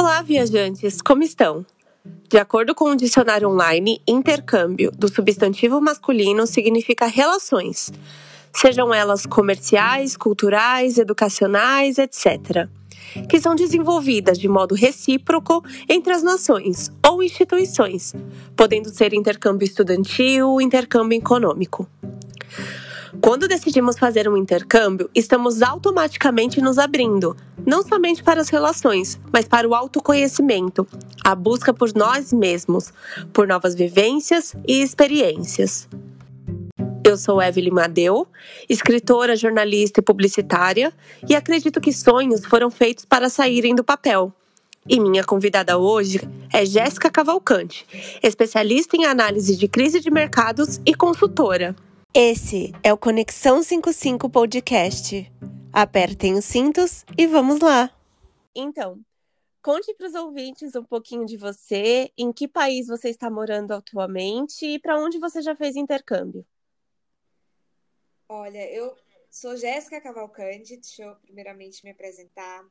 Olá, viajantes, como estão? De acordo com o dicionário online, intercâmbio do substantivo masculino significa relações, sejam elas comerciais, culturais, educacionais, etc., que são desenvolvidas de modo recíproco entre as nações ou instituições, podendo ser intercâmbio estudantil, intercâmbio econômico. Quando decidimos fazer um intercâmbio, estamos automaticamente nos abrindo, não somente para as relações, mas para o autoconhecimento, a busca por nós mesmos, por novas vivências e experiências. Eu sou Evelyn Madeu, escritora, jornalista e publicitária, e acredito que sonhos foram feitos para saírem do papel. E minha convidada hoje é Jéssica Cavalcante, especialista em análise de crise de mercados e consultora. Esse é o Conexão 55 Podcast. Apertem os cintos e vamos lá! Então, conte para os ouvintes um pouquinho de você, em que país você está morando atualmente e para onde você já fez intercâmbio. Olha, eu sou Jéssica Cavalcante, deixa eu primeiramente me apresentar.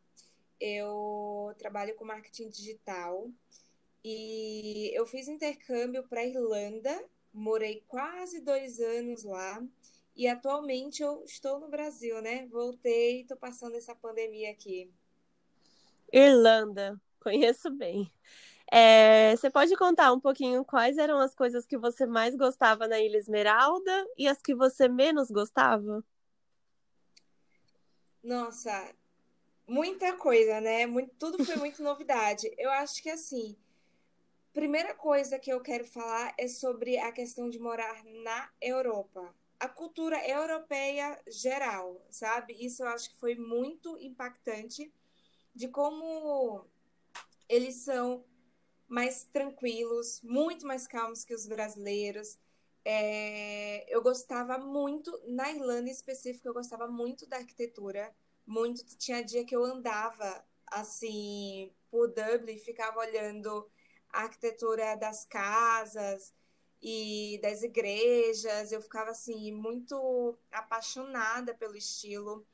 Eu trabalho com marketing digital e eu fiz intercâmbio para Irlanda morei quase dois anos lá e atualmente eu estou no Brasil, né? Voltei, estou passando essa pandemia aqui. Irlanda, conheço bem. É, você pode contar um pouquinho quais eram as coisas que você mais gostava na Ilha Esmeralda e as que você menos gostava? Nossa, muita coisa, né? Muito, tudo foi muito novidade. Eu acho que assim, Primeira coisa que eu quero falar é sobre a questão de morar na Europa. A cultura europeia geral, sabe? Isso eu acho que foi muito impactante de como eles são mais tranquilos, muito mais calmos que os brasileiros. É, eu gostava muito, na Irlanda em específico, eu gostava muito da arquitetura. Muito. Tinha dia que eu andava assim por Dublin, ficava olhando a arquitetura das casas e das igrejas. Eu ficava assim muito apaixonada pelo estilo.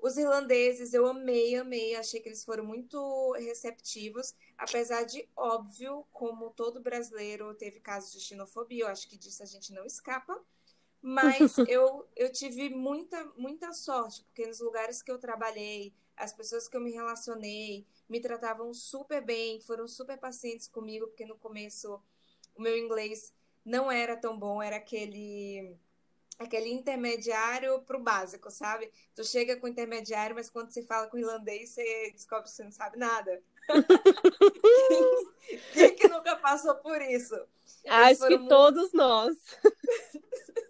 Os irlandeses eu amei, amei, achei que eles foram muito receptivos, apesar de óbvio, como todo brasileiro teve casos de xenofobia, eu acho que disso a gente não escapa. Mas eu, eu tive muita, muita sorte, porque nos lugares que eu trabalhei, as pessoas que eu me relacionei, me tratavam super bem, foram super pacientes comigo, porque no começo o meu inglês não era tão bom, era aquele aquele intermediário para o básico, sabe? Tu chega com intermediário, mas quando você fala com irlandês, você descobre que você não sabe nada. quem, que nunca passou por isso? Acho que muito... todos nós.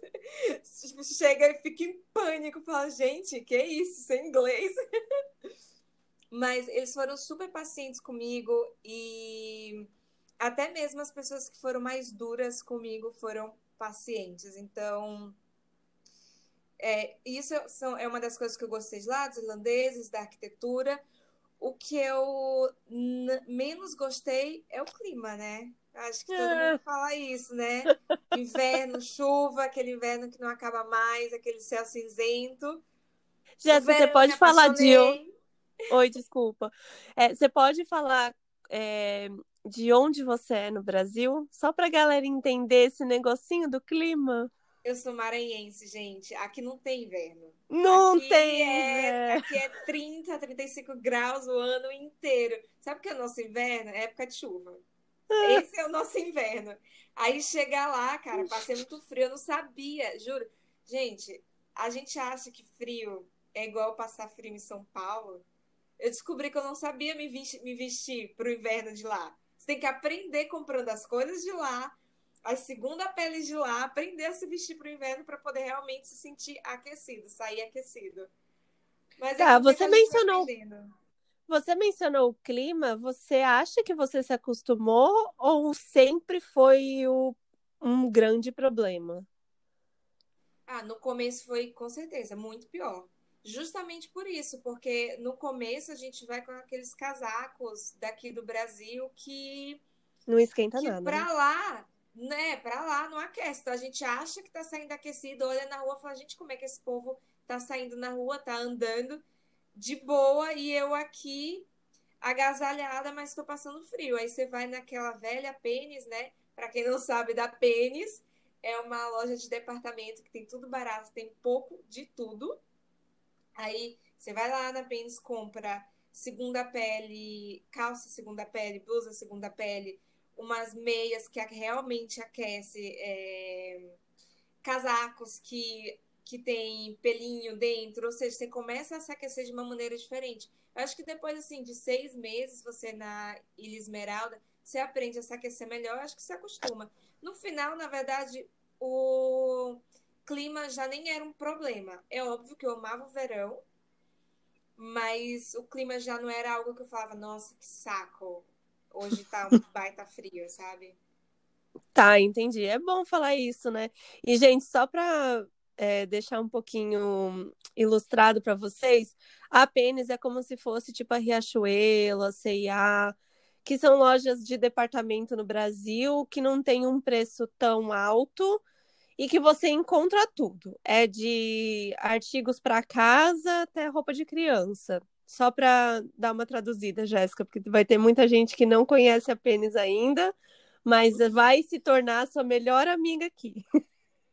Chega e fica em pânico, fala, gente, que isso? Isso é inglês? Mas eles foram super pacientes comigo e até mesmo as pessoas que foram mais duras comigo foram pacientes. Então, é, isso são, é uma das coisas que eu gostei de lá, dos irlandeses, da arquitetura. O que eu menos gostei é o clima, né? Acho que todo mundo fala isso, né? Inverno, chuva, aquele inverno que não acaba mais, aquele céu cinzento. Jéssica, você pode falar de Oi, desculpa. É, você pode falar é, de onde você é no Brasil? Só para a galera entender esse negocinho do clima. Eu sou maranhense, gente. Aqui não tem inverno. Não aqui tem! É, aqui é 30, 35 graus o ano inteiro. Sabe o que é o nosso inverno? É época de chuva. Ah. Esse é o nosso inverno. Aí chegar lá, cara, passei muito frio, eu não sabia, juro. Gente, a gente acha que frio é igual passar frio em São Paulo eu descobri que eu não sabia me vestir, me vestir para o inverno de lá. Você tem que aprender comprando as coisas de lá, a segunda pele de lá, aprender a se vestir para o inverno para poder realmente se sentir aquecido, sair aquecido. Mas é tá, você mencionou. Você mencionou o clima. Você acha que você se acostumou ou sempre foi o, um grande problema? Ah, no começo foi com certeza muito pior. Justamente por isso, porque no começo a gente vai com aqueles casacos daqui do Brasil que não esquenta que nada. Para né? lá, né? Para lá não aquece. Então a gente acha que tá saindo aquecido, olha na rua, fala, gente, como é que esse povo tá saindo na rua, tá andando de boa e eu aqui agasalhada, mas estou passando frio. Aí você vai naquela velha Pênis, né? Para quem não sabe, da Pênis é uma loja de departamento que tem tudo barato, tem pouco de tudo. Aí você vai lá na Pênis, compra segunda pele, calça segunda pele, blusa segunda pele, umas meias que realmente aquece, é, casacos que, que tem pelinho dentro, ou seja, você começa a se aquecer de uma maneira diferente. Eu acho que depois, assim, de seis meses, você na Ilha Esmeralda, você aprende a se aquecer melhor, eu acho que se acostuma. No final, na verdade, o clima já nem era um problema. É óbvio que eu amava o verão, mas o clima já não era algo que eu falava, nossa, que saco. Hoje tá um baita frio, sabe? Tá, entendi. É bom falar isso, né? E, gente, só para é, deixar um pouquinho ilustrado para vocês, a Pênis é como se fosse tipo a Riachuelo, a C&A, que são lojas de departamento no Brasil que não tem um preço tão alto e que você encontra tudo. É de artigos para casa até roupa de criança. Só para dar uma traduzida, Jéssica, porque vai ter muita gente que não conhece a Pênis ainda, mas vai se tornar sua melhor amiga aqui.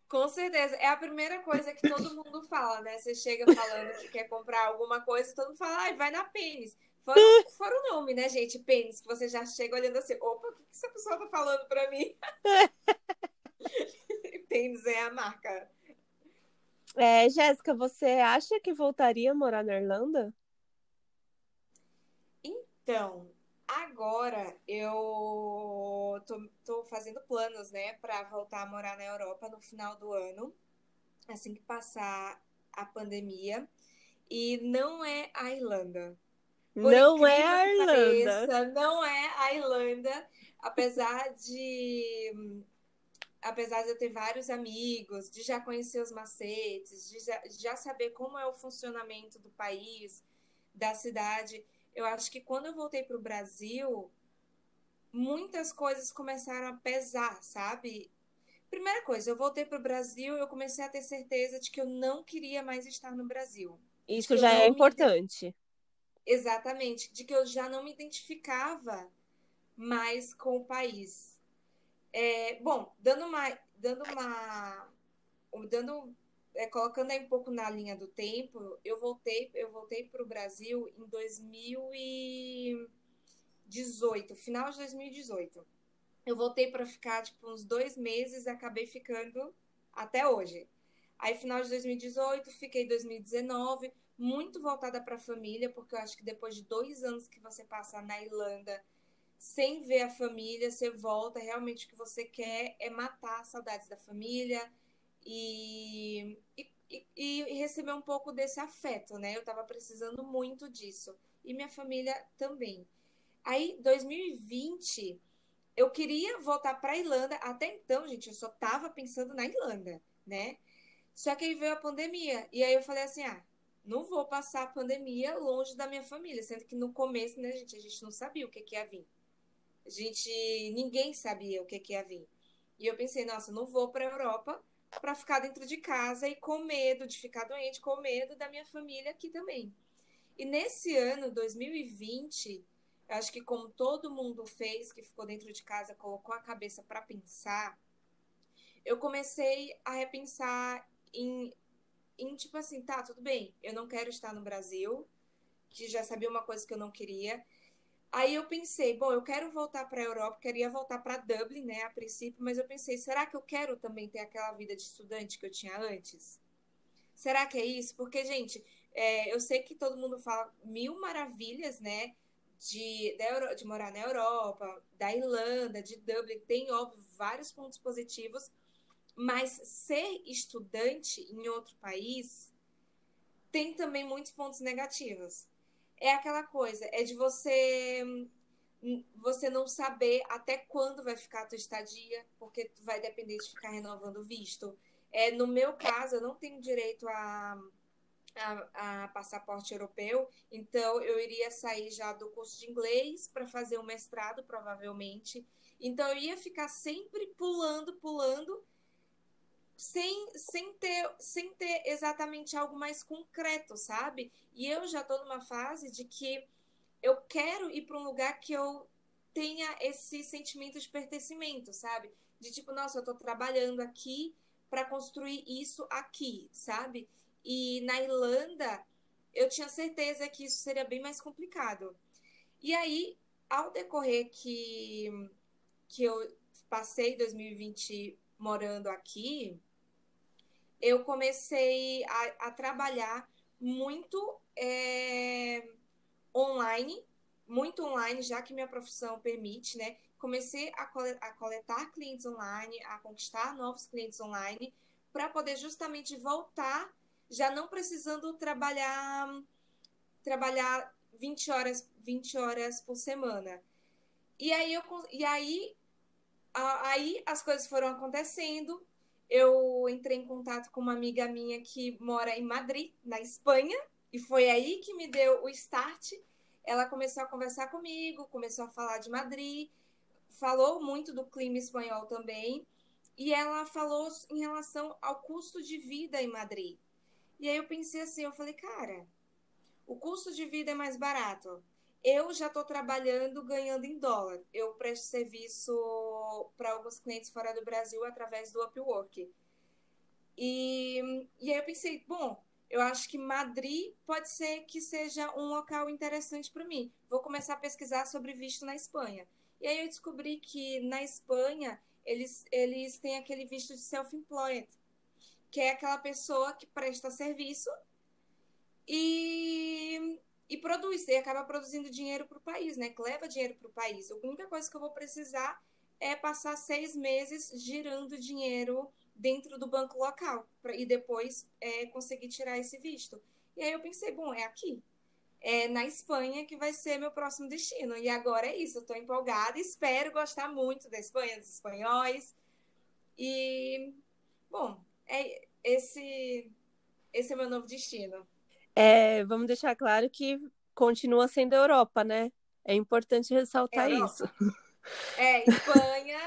Com certeza. É a primeira coisa que todo mundo fala, né? Você chega falando que quer comprar alguma coisa, todo mundo fala, ah, vai na Pênis. Fora, fora o nome, né, gente? Pênis, que você já chega olhando assim, opa, o que essa pessoa tá falando pra mim? Pênis é a marca. É, Jéssica, você acha que voltaria a morar na Irlanda? Então, agora eu tô, tô fazendo planos, né, para voltar a morar na Europa no final do ano, assim que passar a pandemia. E não é a Irlanda. Por não é a Irlanda. Pareça, não é a Irlanda, apesar de apesar de eu ter vários amigos, de já conhecer os macetes, de já, de já saber como é o funcionamento do país, da cidade, eu acho que quando eu voltei para o Brasil, muitas coisas começaram a pesar, sabe? Primeira coisa, eu voltei para o Brasil, eu comecei a ter certeza de que eu não queria mais estar no Brasil. Isso já é importante. Me... Exatamente, de que eu já não me identificava mais com o país. É, bom, dando uma, dando uma, dando, é, colocando aí um pouco na linha do tempo, eu voltei, eu voltei para o Brasil em 2018, final de 2018. Eu voltei para ficar tipo uns dois meses, e acabei ficando até hoje. Aí final de 2018, fiquei 2019, muito voltada para a família, porque eu acho que depois de dois anos que você passa na Irlanda sem ver a família, você volta, realmente o que você quer é matar saudades da família e, e, e, receber um pouco desse afeto, né? Eu estava precisando muito disso. E minha família também. Aí, 2020, eu queria voltar para a Irlanda. Até então, gente, eu só estava pensando na Irlanda, né? Só que aí veio a pandemia. E aí eu falei assim: ah, não vou passar a pandemia longe da minha família. Sendo que no começo, né, gente, a gente não sabia o que, que ia vir. A gente, ninguém sabia o que, que ia vir. E eu pensei, nossa, não vou para a Europa para ficar dentro de casa e com medo de ficar doente, com medo da minha família aqui também. E nesse ano, 2020, eu acho que como todo mundo fez, que ficou dentro de casa, colocou a cabeça para pensar, eu comecei a repensar em, em tipo assim, tá, tudo bem, eu não quero estar no Brasil, que já sabia uma coisa que eu não queria, Aí eu pensei, bom, eu quero voltar para a Europa, queria voltar para Dublin, né, a princípio, mas eu pensei, será que eu quero também ter aquela vida de estudante que eu tinha antes? Será que é isso? Porque, gente, é, eu sei que todo mundo fala mil maravilhas, né, de, de, de morar na Europa, da Irlanda, de Dublin, tem, óbvio, vários pontos positivos, mas ser estudante em outro país tem também muitos pontos negativos é aquela coisa, é de você você não saber até quando vai ficar a tua estadia, porque vai depender de ficar renovando o visto. É, no meu caso, eu não tenho direito a, a, a passaporte europeu, então eu iria sair já do curso de inglês para fazer um mestrado, provavelmente. Então eu ia ficar sempre pulando, pulando, sem, sem, ter, sem ter exatamente algo mais concreto, sabe? E eu já estou numa fase de que eu quero ir para um lugar que eu tenha esse sentimento de pertencimento, sabe? De tipo, nossa, eu estou trabalhando aqui para construir isso aqui, sabe? E na Irlanda, eu tinha certeza que isso seria bem mais complicado. E aí, ao decorrer que, que eu passei 2020 morando aqui, eu comecei a, a trabalhar muito é, online, muito online, já que minha profissão permite, né? Comecei a, a coletar clientes online, a conquistar novos clientes online, para poder justamente voltar, já não precisando trabalhar trabalhar 20 horas, 20 horas por semana. E aí, eu, e aí, aí as coisas foram acontecendo. Eu entrei em contato com uma amiga minha que mora em Madrid, na Espanha, e foi aí que me deu o start. Ela começou a conversar comigo, começou a falar de Madrid, falou muito do clima espanhol também, e ela falou em relação ao custo de vida em Madrid. E aí eu pensei assim, eu falei, cara, o custo de vida é mais barato. Eu já estou trabalhando ganhando em dólar. Eu presto serviço para alguns clientes fora do Brasil através do Upwork. E, e aí eu pensei, bom, eu acho que Madrid pode ser que seja um local interessante para mim. Vou começar a pesquisar sobre visto na Espanha. E aí eu descobri que na Espanha eles, eles têm aquele visto de self-employed, que é aquela pessoa que presta serviço e, e produz, e acaba produzindo dinheiro para o país, né? Que leva dinheiro para o país. A única coisa que eu vou precisar é passar seis meses girando dinheiro dentro do banco local pra, e depois é, conseguir tirar esse visto. E aí eu pensei, bom, é aqui. É na Espanha que vai ser meu próximo destino. E agora é isso, eu estou empolgada, espero gostar muito da Espanha, dos espanhóis. E, bom, é esse, esse é meu novo destino. É, vamos deixar claro que continua sendo Europa, né? É importante ressaltar é isso. É, Espanha.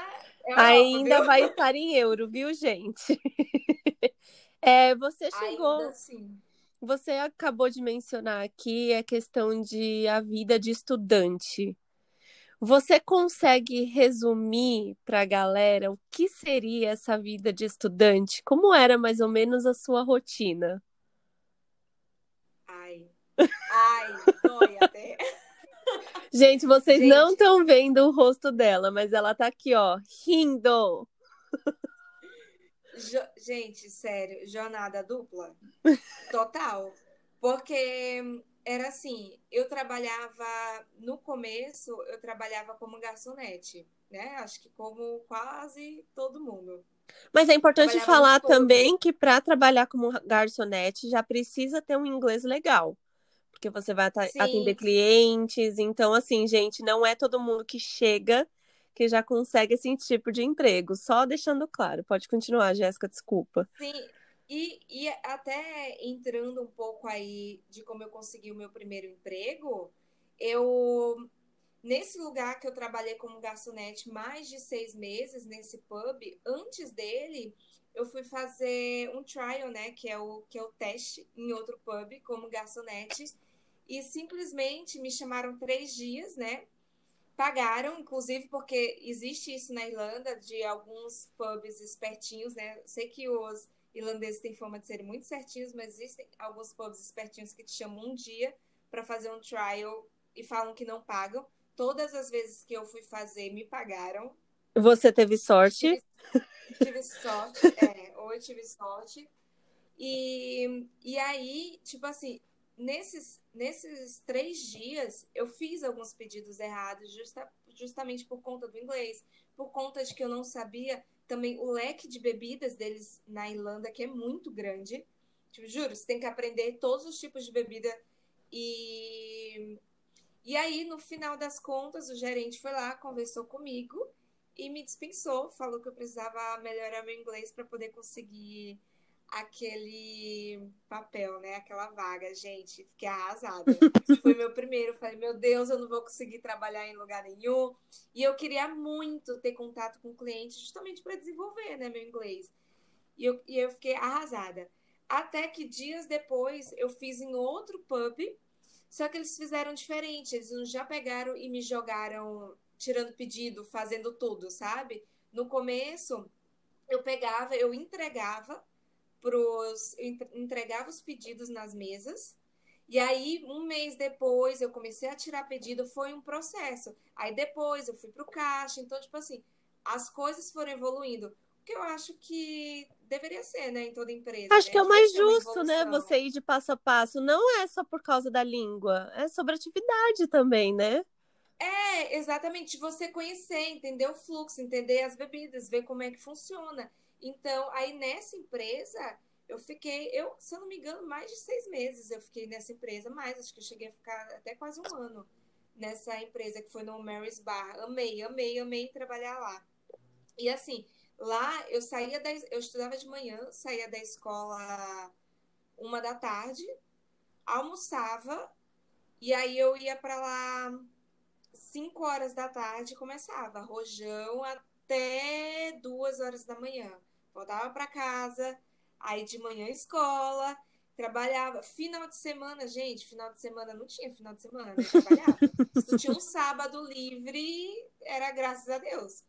Europa, Ainda viu? vai estar em euro, viu, gente? É, você chegou. Ainda assim. Você acabou de mencionar aqui a questão de a vida de estudante. Você consegue resumir para a galera o que seria essa vida de estudante? Como era mais ou menos a sua rotina? Ai, dói até. Gente, vocês Gente. não estão vendo o rosto dela, mas ela tá aqui, ó, rindo. Jo... Gente, sério, jornada dupla? Total. Porque era assim, eu trabalhava no começo, eu trabalhava como garçonete, né? Acho que como quase todo mundo. Mas é importante falar também que para trabalhar como garçonete já precisa ter um inglês legal porque você vai atender clientes. Então, assim, gente, não é todo mundo que chega que já consegue esse tipo de emprego. Só deixando claro. Pode continuar, Jéssica, desculpa. Sim, e, e até entrando um pouco aí de como eu consegui o meu primeiro emprego, eu. Nesse lugar que eu trabalhei como garçonete mais de seis meses, nesse pub, antes dele, eu fui fazer um trial, né? Que é o, que é o teste em outro pub como garçonete e simplesmente me chamaram três dias, né? Pagaram, inclusive porque existe isso na Irlanda, de alguns pubs espertinhos, né? Sei que os irlandeses têm fama de serem muito certinhos, mas existem alguns pubs espertinhos que te chamam um dia para fazer um trial e falam que não pagam. Todas as vezes que eu fui fazer, me pagaram. Você teve sorte? Tive, tive sorte, é, ou eu tive sorte. E, e aí, tipo assim, nesses, nesses três dias, eu fiz alguns pedidos errados, justa, justamente por conta do inglês, por conta de que eu não sabia também o leque de bebidas deles na Irlanda, que é muito grande. Tipo, juro, você tem que aprender todos os tipos de bebida. E, e aí, no final das contas, o gerente foi lá, conversou comigo e me dispensou, falou que eu precisava melhorar meu inglês para poder conseguir aquele papel, né? Aquela vaga. Gente, fiquei arrasada. Foi meu primeiro. Falei, meu Deus, eu não vou conseguir trabalhar em lugar nenhum. E eu queria muito ter contato com o cliente, justamente para desenvolver, né, meu inglês. E eu, e eu fiquei arrasada. Até que dias depois eu fiz em outro pub, Só que eles fizeram diferente. Eles já pegaram e me jogaram tirando pedido, fazendo tudo, sabe? No começo, eu pegava, eu entregava pros, eu entregava os pedidos nas mesas. E aí, um mês depois, eu comecei a tirar pedido, foi um processo. Aí depois eu fui pro caixa. Então, tipo assim, as coisas foram evoluindo. O que eu acho que deveria ser, né, em toda empresa. Acho né? que é o mais justo, né, você ir de passo a passo. Não é só por causa da língua, é sobre atividade também, né? É, exatamente. Você conhecer, entender o fluxo, entender as bebidas, ver como é que funciona. Então, aí nessa empresa, eu fiquei, eu, se eu não me engano, mais de seis meses eu fiquei nessa empresa, mais, acho que eu cheguei a ficar até quase um ano nessa empresa que foi no Mary's Bar. Amei, amei, amei trabalhar lá. E assim, lá eu saía da, eu estudava de manhã, saía da escola uma da tarde, almoçava e aí eu ia para lá 5 horas da tarde começava, rojão até 2 horas da manhã. Voltava para casa, aí de manhã escola, trabalhava. Final de semana, gente, final de semana não tinha final de semana, né? Trabalhava. Se tu tinha um sábado livre, era graças a Deus.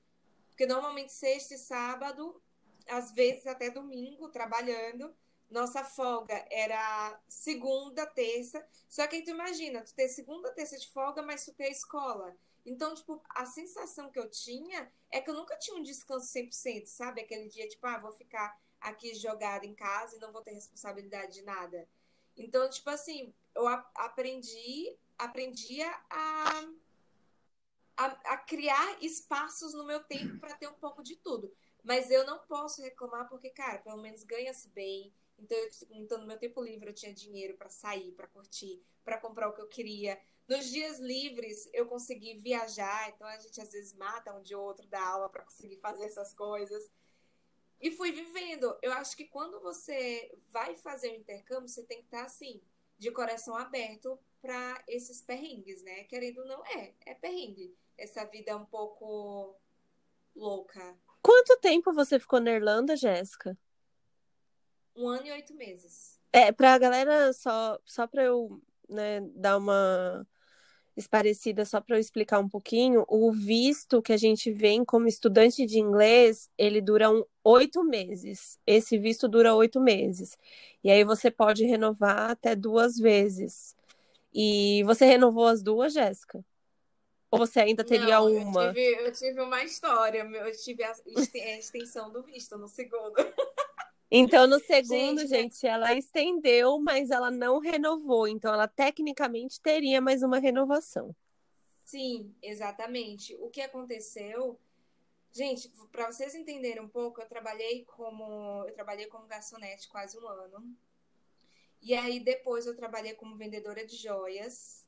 Porque normalmente sexta e sábado, às vezes até domingo, trabalhando. Nossa folga era segunda, terça. Só que aí tu imagina, tu ter segunda, terça de folga, mas tu ter escola. Então, tipo, a sensação que eu tinha é que eu nunca tinha um descanso 100%, sabe? Aquele dia, tipo, ah, vou ficar aqui jogada em casa e não vou ter responsabilidade de nada. Então, tipo assim, eu aprendi, aprendi a, a, a criar espaços no meu tempo para ter um pouco de tudo. Mas eu não posso reclamar porque, cara, pelo menos ganha-se bem, então, então, no meu tempo livre, eu tinha dinheiro para sair, para curtir, para comprar o que eu queria. Nos dias livres, eu consegui viajar. Então, a gente às vezes mata um de outro da aula para conseguir fazer essas coisas. E fui vivendo. Eu acho que quando você vai fazer o intercâmbio, você tem que estar assim, de coração aberto para esses perrengues, né? Querendo ou não, é, é perrengue. Essa vida é um pouco louca. Quanto tempo você ficou na Irlanda, Jéssica? Um ano e oito meses. É, pra galera, só, só pra eu né, dar uma esparecida, só para eu explicar um pouquinho, o visto que a gente vem como estudante de inglês, ele dura um, oito meses. Esse visto dura oito meses. E aí você pode renovar até duas vezes. E você renovou as duas, Jéssica? Ou você ainda teria Não, uma? Eu tive, eu tive uma história. Eu tive a extensão do visto no segundo. Então, no segundo, gente, gente, ela estendeu, mas ela não renovou. Então, ela tecnicamente teria mais uma renovação. Sim, exatamente. O que aconteceu, gente, para vocês entenderem um pouco, eu trabalhei como eu trabalhei como garçonete quase um ano. E aí depois eu trabalhei como vendedora de joias.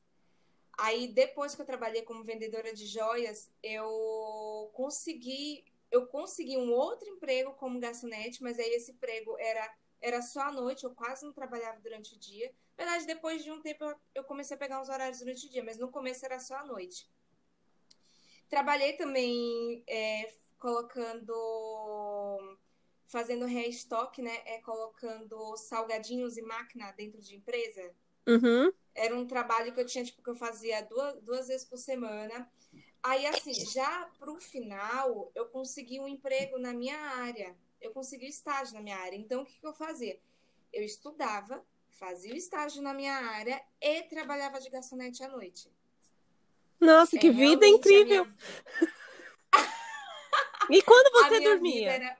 Aí depois que eu trabalhei como vendedora de joias, eu consegui eu consegui um outro emprego como garçonete, mas aí esse emprego era, era só à noite, eu quase não trabalhava durante o dia. Na verdade, depois de um tempo eu comecei a pegar uns horários durante o dia, mas no começo era só à noite. Trabalhei também é, colocando. fazendo restock, né? É, colocando salgadinhos e máquina dentro de empresa. Uhum. Era um trabalho que eu tinha, tipo, que eu fazia duas, duas vezes por semana. Aí, assim, já para o final, eu consegui um emprego na minha área. Eu consegui estágio na minha área. Então, o que, que eu fazia? Eu estudava, fazia o estágio na minha área e trabalhava de garçonete à noite. Nossa, que é, vida incrível! Minha... e quando você a dormia? Era...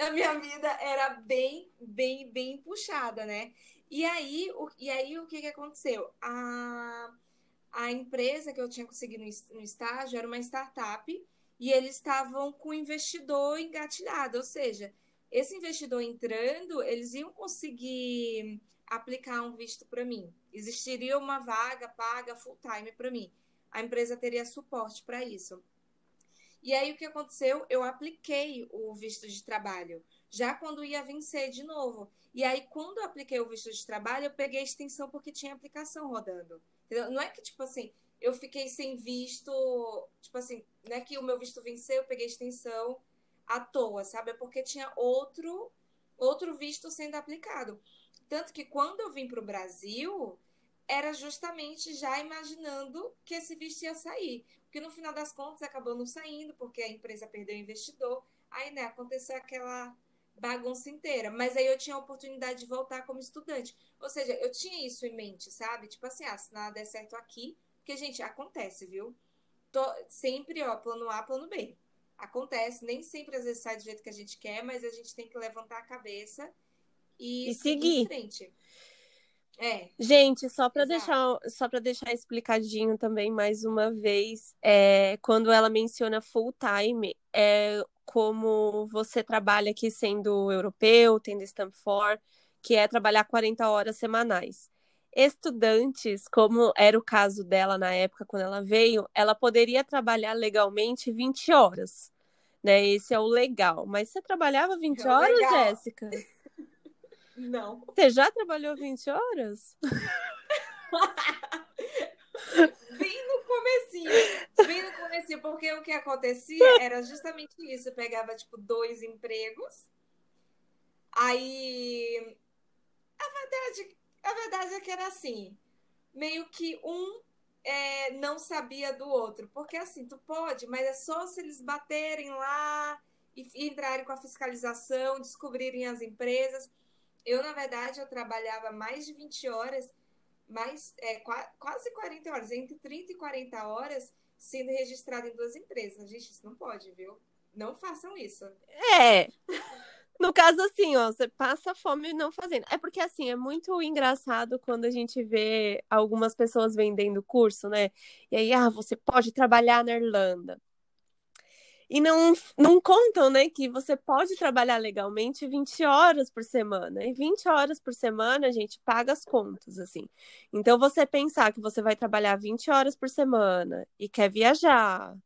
A minha vida era bem, bem, bem puxada, né? E aí, o, e aí o que, que aconteceu? A a empresa que eu tinha conseguido no estágio era uma startup e eles estavam com o investidor engatilhado, ou seja, esse investidor entrando, eles iam conseguir aplicar um visto para mim. Existiria uma vaga paga full time para mim. A empresa teria suporte para isso. E aí o que aconteceu? Eu apliquei o visto de trabalho, já quando ia vencer de novo. E aí, quando eu apliquei o visto de trabalho, eu peguei a extensão porque tinha aplicação rodando. Entendeu? Não é que, tipo assim, eu fiquei sem visto, tipo assim, não é que o meu visto venceu, eu peguei extensão à toa, sabe? É porque tinha outro, outro visto sendo aplicado. Tanto que quando eu vim para o Brasil, era justamente já imaginando que esse visto ia sair. Porque no final das contas acabou não saindo, porque a empresa perdeu o investidor. Aí, né, aconteceu aquela bagunça inteira. Mas aí eu tinha a oportunidade de voltar como estudante. Ou seja, eu tinha isso em mente, sabe? Tipo assim, ah, se nada der certo aqui. Porque, gente, acontece, viu? Tô, sempre, ó, plano A, plano B. Acontece, nem sempre às vezes sai do jeito que a gente quer, mas a gente tem que levantar a cabeça e, e seguir. em frente. É. Gente, só para deixar, só para deixar explicadinho também mais uma vez, é, quando ela menciona full time, é como você trabalha aqui sendo europeu, tendo stamp for, que é trabalhar 40 horas semanais. Estudantes, como era o caso dela na época quando ela veio, ela poderia trabalhar legalmente 20 horas. Né? Esse é o legal. Mas você trabalhava 20 é horas, Jéssica? Não. Você já trabalhou 20 horas? Bem no comecinho. Bem no comecinho, porque o que acontecia era justamente isso. Eu pegava, tipo, dois empregos. Aí... A verdade, a verdade é que era assim. Meio que um é, não sabia do outro. Porque assim, tu pode, mas é só se eles baterem lá e entrarem com a fiscalização, descobrirem as empresas. Eu, na verdade, eu trabalhava mais de 20 horas, mais, é, quase 40 horas, entre 30 e 40 horas, sendo registrado em duas empresas. Gente, isso não pode, viu? Não façam isso. É. No caso, assim, ó, você passa fome não fazendo. É porque, assim, é muito engraçado quando a gente vê algumas pessoas vendendo curso, né? E aí, ah, você pode trabalhar na Irlanda e não, não contam, né, que você pode trabalhar legalmente 20 horas por semana. E 20 horas por semana, a gente paga as contas, assim. Então, você pensar que você vai trabalhar 20 horas por semana e quer viajar,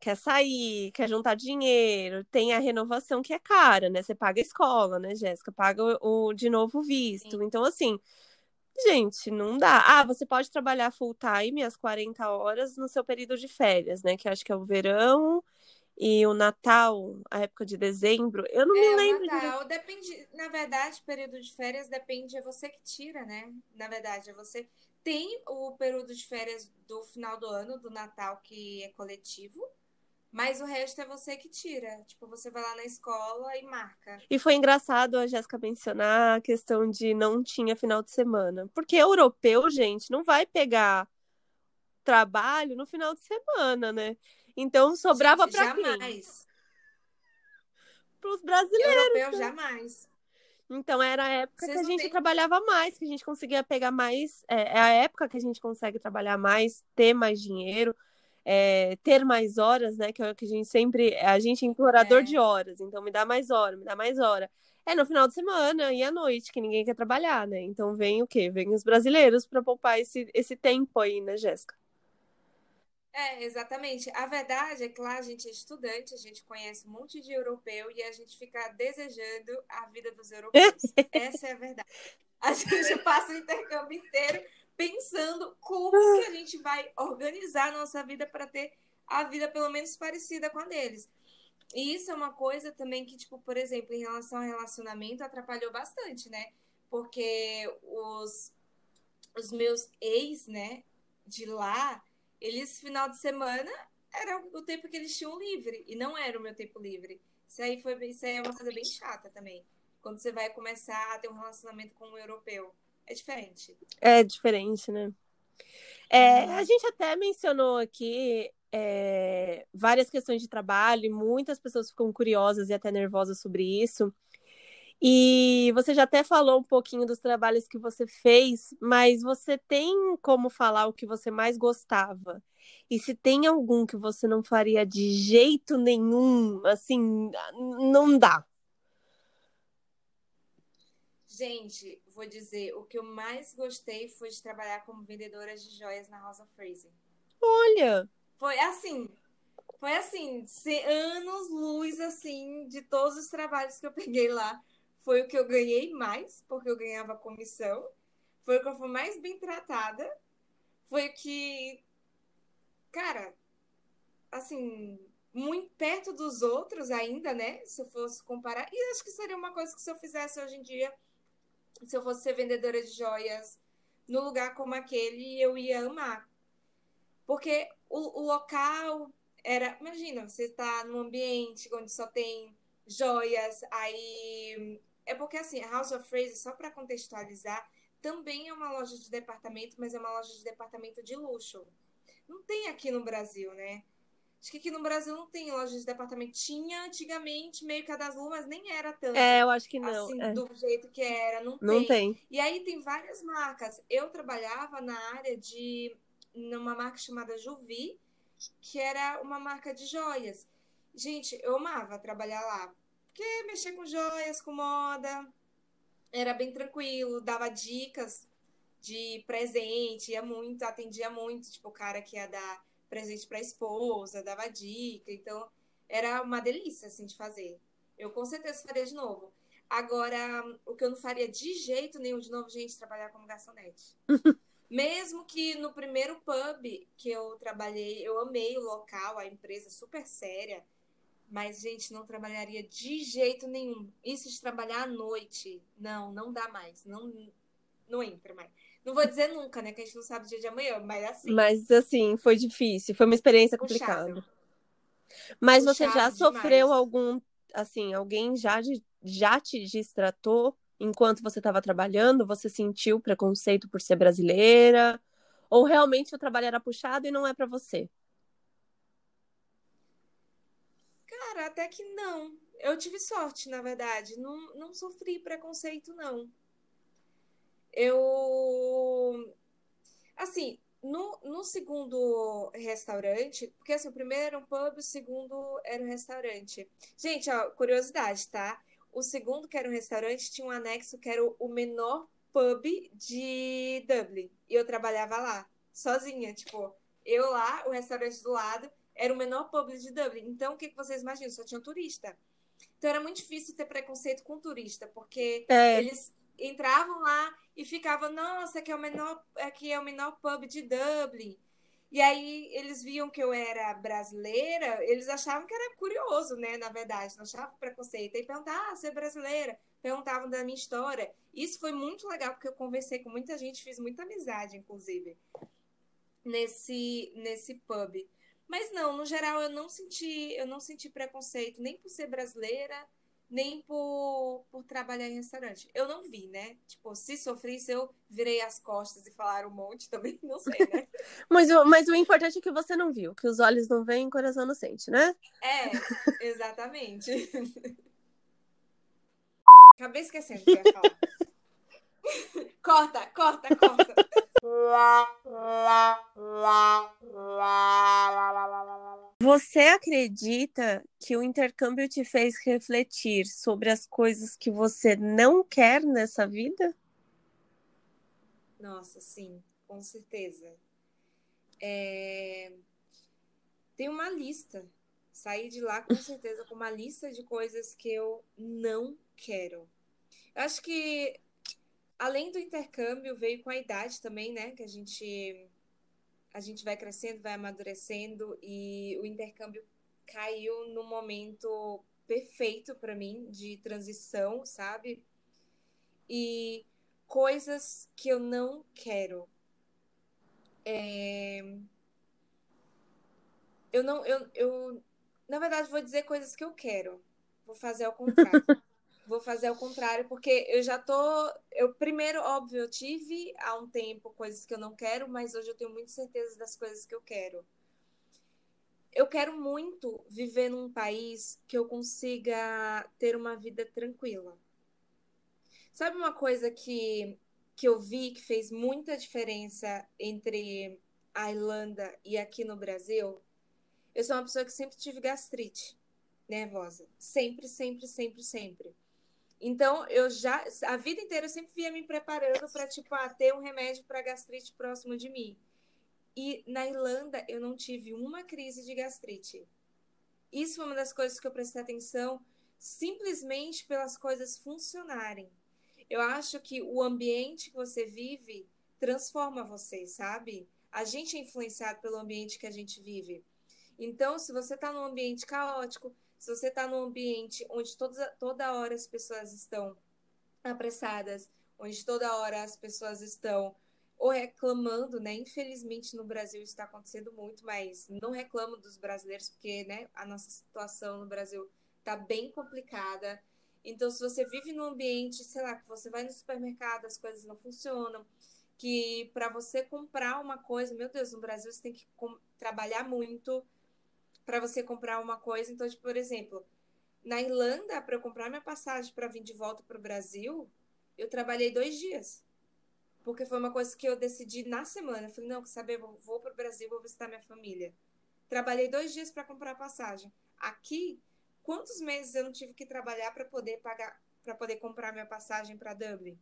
quer sair, quer juntar dinheiro, tem a renovação que é cara, né? Você paga a escola, né, Jéssica? Paga o, o de novo visto. Sim. Então, assim, gente, não dá. Ah, você pode trabalhar full time, as 40 horas, no seu período de férias, né? Que acho que é o verão e o Natal, a época de dezembro, eu não é, me lembro. O Natal de... depende, na verdade, período de férias depende, é você que tira, né? Na verdade, é você. Tem o período de férias do final do ano, do Natal, que é coletivo, mas o resto é você que tira. Tipo, você vai lá na escola e marca. E foi engraçado a Jéssica mencionar a questão de não tinha final de semana. Porque europeu, gente, não vai pegar trabalho no final de semana, né? Então sobrava para quem? Jamais. Para os brasileiros. Europeu né? jamais. Então era a época Vocês que a gente tem... trabalhava mais, que a gente conseguia pegar mais. É, é, a época que a gente consegue trabalhar mais, ter mais dinheiro, é, ter mais horas, né? Que é o que a gente sempre. A gente é implorador é. de horas, então me dá mais hora, me dá mais hora. É no final de semana e à noite, que ninguém quer trabalhar, né? Então vem o quê? Vem os brasileiros para poupar esse, esse tempo aí, né, Jéssica? É, exatamente. A verdade é que lá a gente é estudante, a gente conhece um monte de europeu e a gente fica desejando a vida dos europeus. Essa é a verdade. A gente passa o intercâmbio inteiro pensando como que a gente vai organizar a nossa vida para ter a vida pelo menos parecida com a deles. E isso é uma coisa também que, tipo, por exemplo, em relação ao relacionamento, atrapalhou bastante, né? Porque os, os meus ex, né, de lá, eles, final de semana, era o tempo que eles tinham livre, e não era o meu tempo livre. Isso aí, foi, isso aí é uma coisa bem chata também. Quando você vai começar a ter um relacionamento com um europeu. É diferente. É diferente, né? É, a gente até mencionou aqui é, várias questões de trabalho, muitas pessoas ficam curiosas e até nervosas sobre isso. E você já até falou um pouquinho dos trabalhos que você fez, mas você tem como falar o que você mais gostava? E se tem algum que você não faria de jeito nenhum, assim, não dá. Gente, vou dizer, o que eu mais gostei foi de trabalhar como vendedora de joias na Rosa Fraser. Olha! Foi assim, foi assim, anos luz assim de todos os trabalhos que eu peguei lá foi o que eu ganhei mais, porque eu ganhava comissão. Foi o que eu fui mais bem tratada. Foi o que, cara, assim, muito perto dos outros ainda, né? Se eu fosse comparar. E acho que seria uma coisa que se eu fizesse hoje em dia, se eu fosse ser vendedora de joias no lugar como aquele eu ia amar. Porque o, o local era. Imagina, você está num ambiente onde só tem joias, aí. É porque assim, a House of Fraser, só para contextualizar, também é uma loja de departamento, mas é uma loja de departamento de luxo. Não tem aqui no Brasil, né? Acho que aqui no Brasil não tem loja de departamento. Tinha antigamente, meio que a das Lu, mas nem era tanto. É, eu acho que não. Assim, é. do jeito que era. Não, Não tem. tem. E aí tem várias marcas. Eu trabalhava na área de. numa marca chamada Juvi, que era uma marca de joias. Gente, eu amava trabalhar lá. Porque mexer com joias, com moda, era bem tranquilo, dava dicas de presente, ia muito, atendia muito, tipo, o cara que ia dar presente para a esposa, dava dica, então era uma delícia assim de fazer. Eu com certeza faria de novo. Agora, o que eu não faria de jeito nenhum de novo, gente, trabalhar como garçonete. Mesmo que no primeiro pub que eu trabalhei, eu amei o local, a empresa super séria, mas, gente, não trabalharia de jeito nenhum. Isso de trabalhar à noite, não, não dá mais. Não, não entra mais. Não vou dizer nunca, né? Que a gente não sabe o dia de amanhã, mas assim. Mas assim, foi difícil, foi uma experiência Puxado. complicada. Mas você já Puxado sofreu demais. algum, assim, alguém já, já te distratou enquanto você estava trabalhando? Você sentiu preconceito por ser brasileira? Ou realmente o trabalho era puxado e não é pra você? Cara, até que não. Eu tive sorte, na verdade. Não, não sofri preconceito, não. Eu. Assim, no, no segundo restaurante, porque assim, o primeiro era um pub, o segundo era um restaurante. Gente, ó, curiosidade, tá? O segundo, que era um restaurante, tinha um anexo que era o, menor pub de Dublin. E eu trabalhava lá, sozinha. Tipo, eu lá, o restaurante do lado, era o menor pub de Dublin. Então, o que, que vocês imaginam? Só tinha turista. Então, era muito difícil ter preconceito com turista, porque É, eles entravam lá e ficavam, nossa, aqui é o menor, aqui é o menor pub de Dublin. E aí eles viam que eu era brasileira, eles achavam que era curioso, né? Na verdade, não achavam preconceito. Aí perguntavam, ah, você é brasileira? Perguntavam da minha história. Isso foi muito legal, porque eu conversei com muita gente, fiz muita amizade, inclusive, nesse, nesse pub. Mas não, no geral eu não senti, eu não senti preconceito nem por ser brasileira, nem por, por trabalhar em restaurante. Eu não vi, né? Tipo, se sofri, se eu virei as costas e falaram um monte, também não sei, né? mas, o- mas o importante é que você não viu, que os olhos não veem e o coração não sente, né? É, exatamente. Acabei esquecendo o que eu ia falar. corta, corta, corta. Você acredita que o intercâmbio te fez refletir sobre as coisas que você não quer nessa vida? Nossa, sim, com certeza. É, Tem uma lista. Saí de lá com certeza com uma lista de coisas que eu não quero. Eu acho que além do intercâmbio veio com a idade também, né? Que a gente a gente vai crescendo, vai amadurecendo e o intercâmbio caiu no momento perfeito para mim de transição, sabe? E coisas que eu não quero. É, Eu não, eu, eu, na verdade, vou dizer coisas que eu quero. Vou fazer ao contrário. Vou fazer ao contrário, porque eu já tô. Eu, primeiro, óbvio, eu tive há um tempo coisas que eu não quero, mas hoje eu tenho muita certeza das coisas que eu quero. Eu quero muito viver num país que eu consiga ter uma vida tranquila. Sabe uma coisa que, que eu vi que fez muita diferença entre a Irlanda e aqui no Brasil? Eu sou uma pessoa que sempre tive gastrite nervosa. Sempre, sempre, sempre, sempre. Então, eu já, a vida inteira eu sempre via me preparando para, tipo, ah, ter um remédio para gastrite próximo de mim. E na Irlanda eu não tive uma crise de gastrite. Isso foi uma das coisas que eu prestei atenção, simplesmente pelas coisas funcionarem. Eu acho que o ambiente que você vive transforma você, sabe? A gente é influenciado pelo ambiente que a gente vive. Então, se você está num ambiente caótico, se você está num ambiente onde toda, toda hora as pessoas estão apressadas, onde toda hora as pessoas estão ou reclamando, né? Infelizmente no Brasil está acontecendo muito, mas não reclamo dos brasileiros, porque né, a nossa situação no Brasil está bem complicada. Então, se você vive num ambiente, sei lá, que você vai no supermercado, as coisas não funcionam, que para você comprar uma coisa, meu Deus, no Brasil você tem que trabalhar muito para você comprar uma coisa. Então, tipo, por exemplo, na Irlanda, para eu comprar minha passagem para vir de volta para o Brasil, eu trabalhei dois dias. Porque foi uma coisa que eu decidi na semana. Eu falei, não, quer saber, vou, vou para o Brasil, vou visitar minha família. Trabalhei dois dias para comprar a passagem. Aqui, quantos meses eu não tive que trabalhar para poder pagar, para poder comprar minha passagem para Dublin?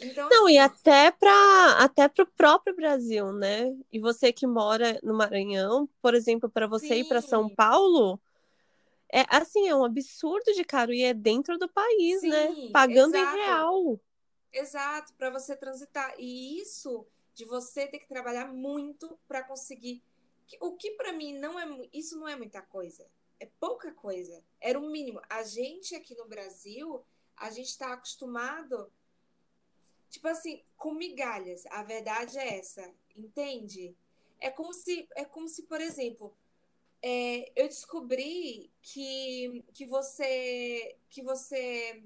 Então, não, assim... e até para até o próprio Brasil, né? E você que mora no Maranhão, por exemplo, para você Sim. ir para São Paulo, é assim, é um absurdo de caro e é dentro do país, né? Sim, né? Pagando exato. em real. Exato, para você transitar. E isso de você ter que trabalhar muito para conseguir. O que para mim não é. Isso não é muita coisa. É pouca coisa. Era o mínimo. A gente aqui no Brasil, a gente está acostumado tipo assim, com migalhas. A verdade é essa, entende? É como se, é como se, por exemplo, é, eu descobri que, que você que você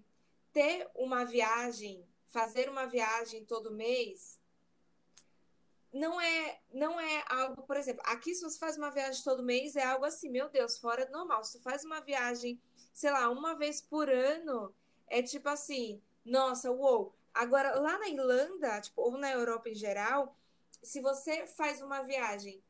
ter uma viagem, fazer uma viagem todo mês, não é não é algo, por exemplo, aqui se você faz uma viagem todo mês é algo assim, meu Deus, fora do normal. Se você faz uma viagem, sei lá, uma vez por ano, é tipo assim, nossa, uou, Agora, lá na Irlanda, tipo, ou na Europa em geral, se você faz uma viagem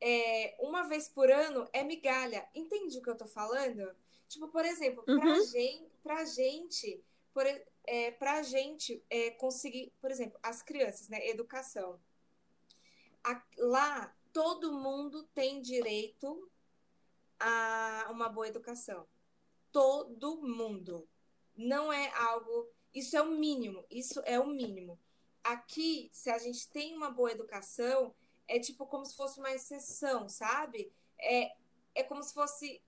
é, uma vez por ano, é migalha. Entende o que eu tô falando? Tipo, por exemplo, uhum. pra, gente, pra gente, por, é, pra gente é, conseguir, por exemplo, as crianças, né? Educação. A, lá, todo mundo tem direito a uma boa educação. Todo mundo. Não é algo isso é o mínimo, isso é o mínimo. Aqui, se a gente tem uma boa educação, é tipo como se fosse uma exceção, sabe? É, é como se fosse,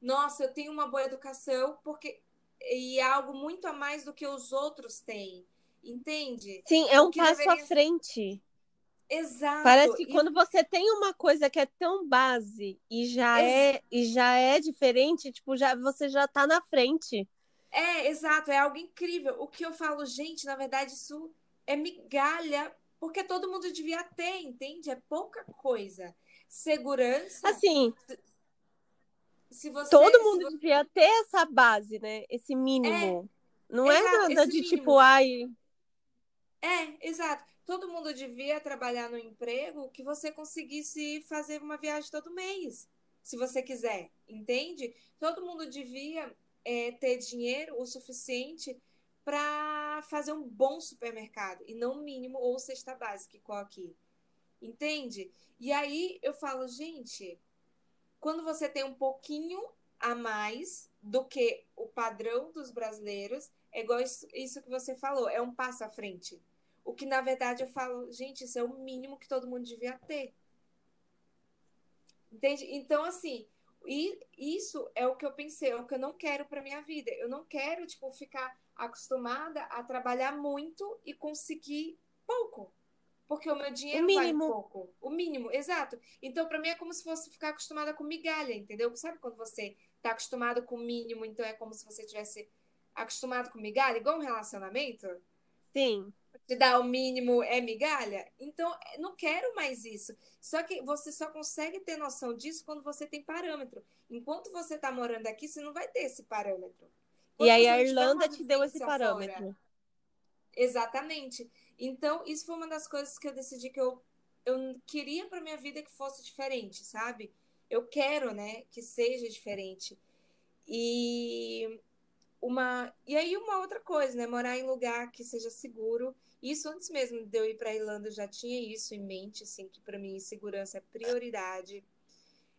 nossa, eu tenho uma boa educação porque e é algo muito a mais do que os outros têm, entende? Sim, é um passo deveria... à frente. Exato. Parece que e... quando você tem uma coisa que é tão base e já Ex... é e já é diferente, tipo, já você já tá na frente. É, exato, é algo incrível. O que eu falo, gente, na verdade, isso é migalha, porque todo mundo devia ter, entende? É pouca coisa. Segurança. Assim. Se você, todo mundo você... devia ter essa base, né? Esse mínimo. É, Não é exato, é nada de mínimo. tipo, ai. É, exato. Todo mundo devia trabalhar no emprego que você conseguisse fazer uma viagem todo mês, se você quiser, entende? Todo mundo devia é, ter dinheiro o suficiente para fazer um bom supermercado e não mínimo ou cesta básica igual aqui. Entende? E aí eu falo, gente, quando você tem um pouquinho a mais do que o padrão dos brasileiros, é igual isso, isso que você falou, é um passo à frente. O que na verdade eu falo, gente, isso é o mínimo que todo mundo devia ter. Entende? Então, assim, e isso é o que eu pensei, é o que eu não quero para minha vida. Eu não quero, tipo, ficar acostumada a trabalhar muito e conseguir pouco. Porque o meu dinheiro o vale pouco. O mínimo, exato. Então, para mim, é como se fosse ficar acostumada com migalha, entendeu? Sabe quando você tá acostumado com o mínimo, então é como se você tivesse acostumado com migalha, igual um relacionamento? Sim te dar o mínimo é migalha. Então, não quero mais isso. Só que você só consegue ter noção disso quando você tem parâmetro. Enquanto você está morando aqui, você não vai ter esse parâmetro. Quando e aí a Irlanda te deu esse parâmetro. Fora, exatamente. Então, isso foi uma das coisas que eu decidi que eu, eu queria para minha vida que fosse diferente, sabe? Eu quero, né, que seja diferente. E uma e aí uma outra coisa, né, morar em lugar que seja seguro isso antes mesmo de eu ir para a Irlanda, eu já tinha isso em mente, assim, que para mim segurança é prioridade.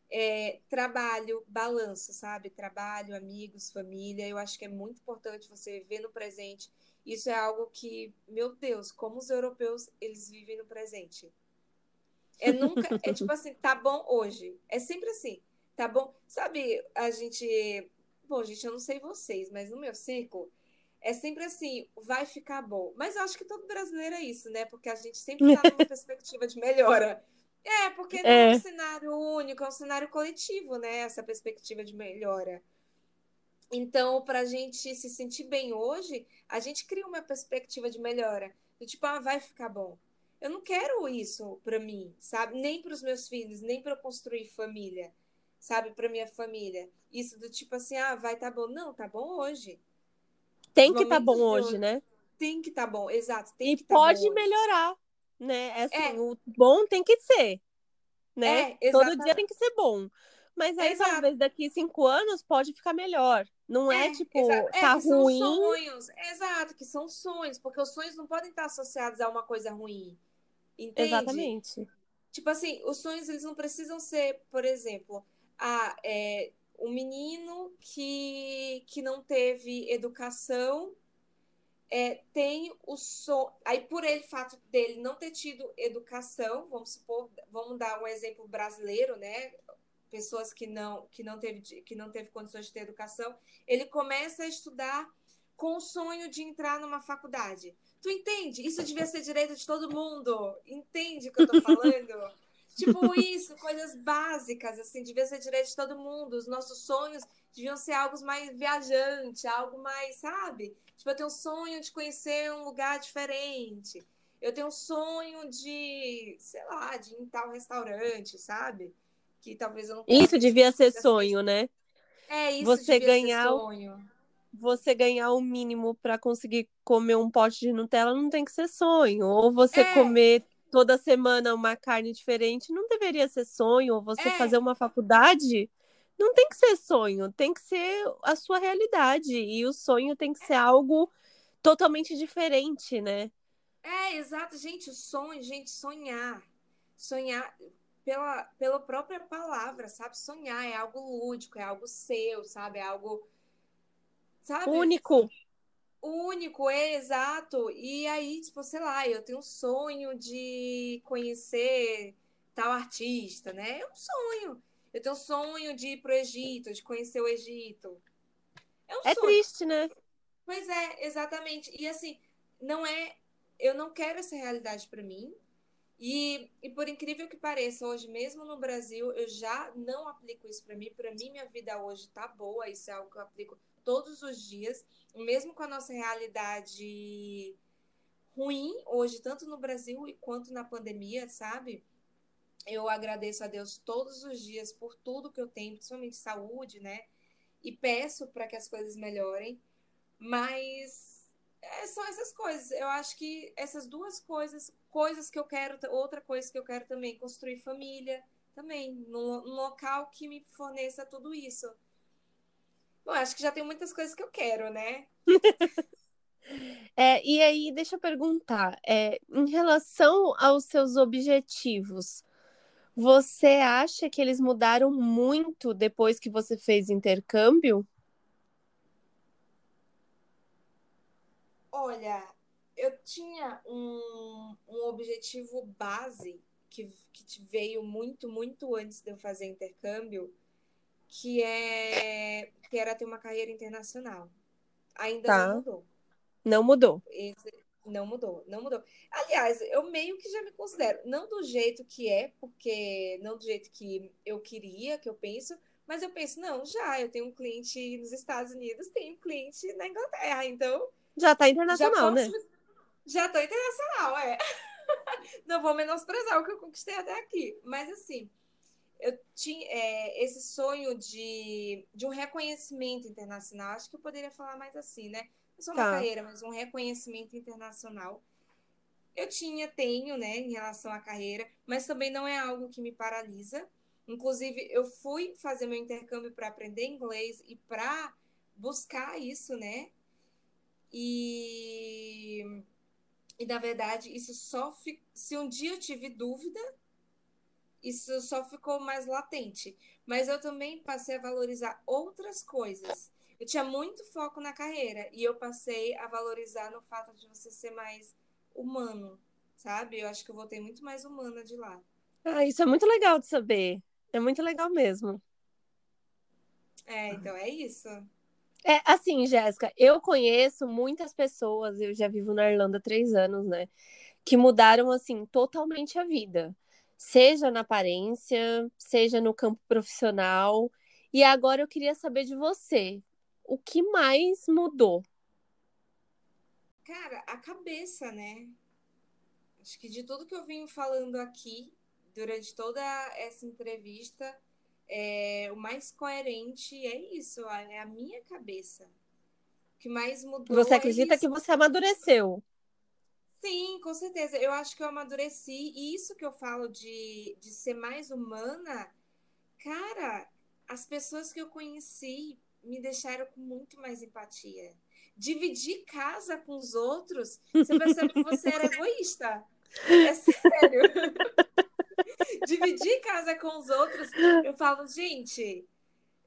É, trabalho, balanço, sabe? Trabalho, amigos, família. Eu acho que é muito importante você viver no presente. Isso é algo que, meu Deus, como os europeus, eles vivem no presente. É nunca, é tipo assim, tá bom hoje. É sempre assim, tá bom? Sabe, a gente, bom, gente, eu não sei vocês, mas no meu círculo, é sempre assim, vai ficar bom. Mas eu acho que todo brasileiro é isso, né? Porque a gente sempre está numa perspectiva de melhora. É, porque não é. é um cenário único, é um cenário coletivo, né? Essa perspectiva de melhora. Então, para a gente se sentir bem hoje, a gente cria uma perspectiva de melhora. Do tipo, ah, vai ficar bom. Eu não quero isso para mim, sabe? Nem para os meus filhos, nem para construir família, sabe? Para minha família. Isso do tipo assim, ah, vai tá bom. Não, tá bom hoje. Tem que tá bom hoje, né? Tem que tá bom, exato. e tá pode melhorar, né? É assim, é. o bom tem que ser, né? É, Todo dia tem que ser bom. Mas aí Exato. talvez daqui cinco anos pode ficar melhor. Não é, é tipo, é, tá ruim. São sonhos. Exato, que são sonhos, porque os sonhos não podem estar associados a uma coisa ruim. Entende? Exatamente. Tipo assim, os sonhos eles não precisam ser, por exemplo, ah, é, um menino que, que não teve educação é, tem o sonho. Aí, por ele, fato dele não ter tido educação, vamos supor, vamos dar um exemplo brasileiro, né? pessoas que não que não teve que não teve condições de ter educação, ele começa a estudar com o sonho de entrar numa faculdade. Tu entende? Isso devia ser direito de todo mundo. Entende o que eu tô falando? Tipo isso, coisas básicas, assim, devia ser direito de todo mundo. Os nossos sonhos deviam ser algo mais viajante, algo mais, sabe? Tipo, eu tenho um sonho de conhecer um lugar diferente. Eu tenho um sonho de, sei lá, de ir em tal restaurante, sabe? que talvez eu não Isso devia ser sonho, né? É, isso você ganhar sonho. Você ganhar o mínimo para conseguir comer um pote de Nutella não tem que ser sonho. Ou você é. comer toda semana uma carne diferente não deveria ser sonho. Ou você é. fazer uma faculdade não tem que ser sonho, tem que ser a sua realidade. E o sonho tem que ser algo totalmente diferente, né? É, exato, gente, o sonho, gente, sonhar. Sonhar, pela, pela própria palavra, sabe? Sonhar é algo lúdico, é algo seu, sabe? É algo. Sabe? Único. Único, é exato. E aí, tipo, sei lá, eu tenho um sonho de conhecer tal artista, né? É um sonho. Eu tenho um sonho de ir pro Egito, de conhecer o Egito. É um é sonho. triste, né? Pois é, exatamente. E assim, não é. Eu não quero essa realidade para mim, e, e por incrível que pareça, hoje mesmo no Brasil, eu já não aplico isso para mim. Para mim, minha vida hoje tá boa, isso é algo que eu aplico todos os dias, mesmo com a nossa realidade ruim hoje, tanto no Brasil quanto na pandemia, sabe? Eu agradeço a Deus todos os dias por tudo que eu tenho, principalmente saúde, né? E peço para que as coisas melhorem, mas é, são essas coisas. Eu acho que essas duas coisas coisas que eu quero, outra coisa que eu quero também, construir família também, num, num local que me forneça tudo isso. Bom, acho que já tem muitas coisas que eu quero, né? é, e aí, deixa eu perguntar, é, em relação aos seus objetivos, você acha que eles mudaram muito depois que você fez intercâmbio? Olha, eu tinha um, um objetivo base que, que veio muito, muito antes de eu fazer intercâmbio, que é que era ter uma carreira internacional. Ainda tá. não mudou. Não mudou. Esse, não mudou, não mudou. Aliás, eu meio que já me considero, não do jeito que é, porque não do jeito que eu queria, que eu penso, mas eu penso, não, já, eu tenho um cliente nos Estados Unidos, tenho um cliente na Inglaterra, então. Já está internacional, já posso, né? Já tô internacional, é. Não vou menosprezar o que eu conquistei até aqui. Mas assim, eu tinha é, esse sonho de, de um reconhecimento internacional. Acho que eu poderia falar mais assim, né? Não só uma tá. carreira, mas um reconhecimento internacional. Eu tinha, tenho, né, em relação à carreira, mas também não é algo que me paralisa. Inclusive, eu fui fazer meu intercâmbio para aprender inglês e para buscar isso, né? E e na verdade, isso só fi... se um dia eu tive dúvida, isso só ficou mais latente. Mas eu também passei a valorizar outras coisas. Eu tinha muito foco na carreira e eu passei a valorizar no fato de você ser mais humano, sabe? Eu acho que eu voltei muito mais humana de lá. Ah, isso é muito legal de saber. É muito legal mesmo. É, então é isso. É assim, Jéssica, eu conheço muitas pessoas, eu já vivo na Irlanda há três anos, né? Que mudaram assim totalmente a vida. Seja na aparência, seja no campo profissional. E agora eu queria saber de você. O que mais mudou? Cara, a cabeça, né? Acho que de tudo que eu venho falando aqui durante toda essa entrevista, é, o mais coerente é isso, é a minha cabeça. O que mais mudou. Você acredita é que você amadureceu? Sim, com certeza. Eu acho que eu amadureci. E isso que eu falo de, de ser mais humana, cara, as pessoas que eu conheci me deixaram com muito mais empatia. Dividir casa com os outros, você percebe que você era egoísta. É sério. Dividir casa com os outros, eu falo, gente,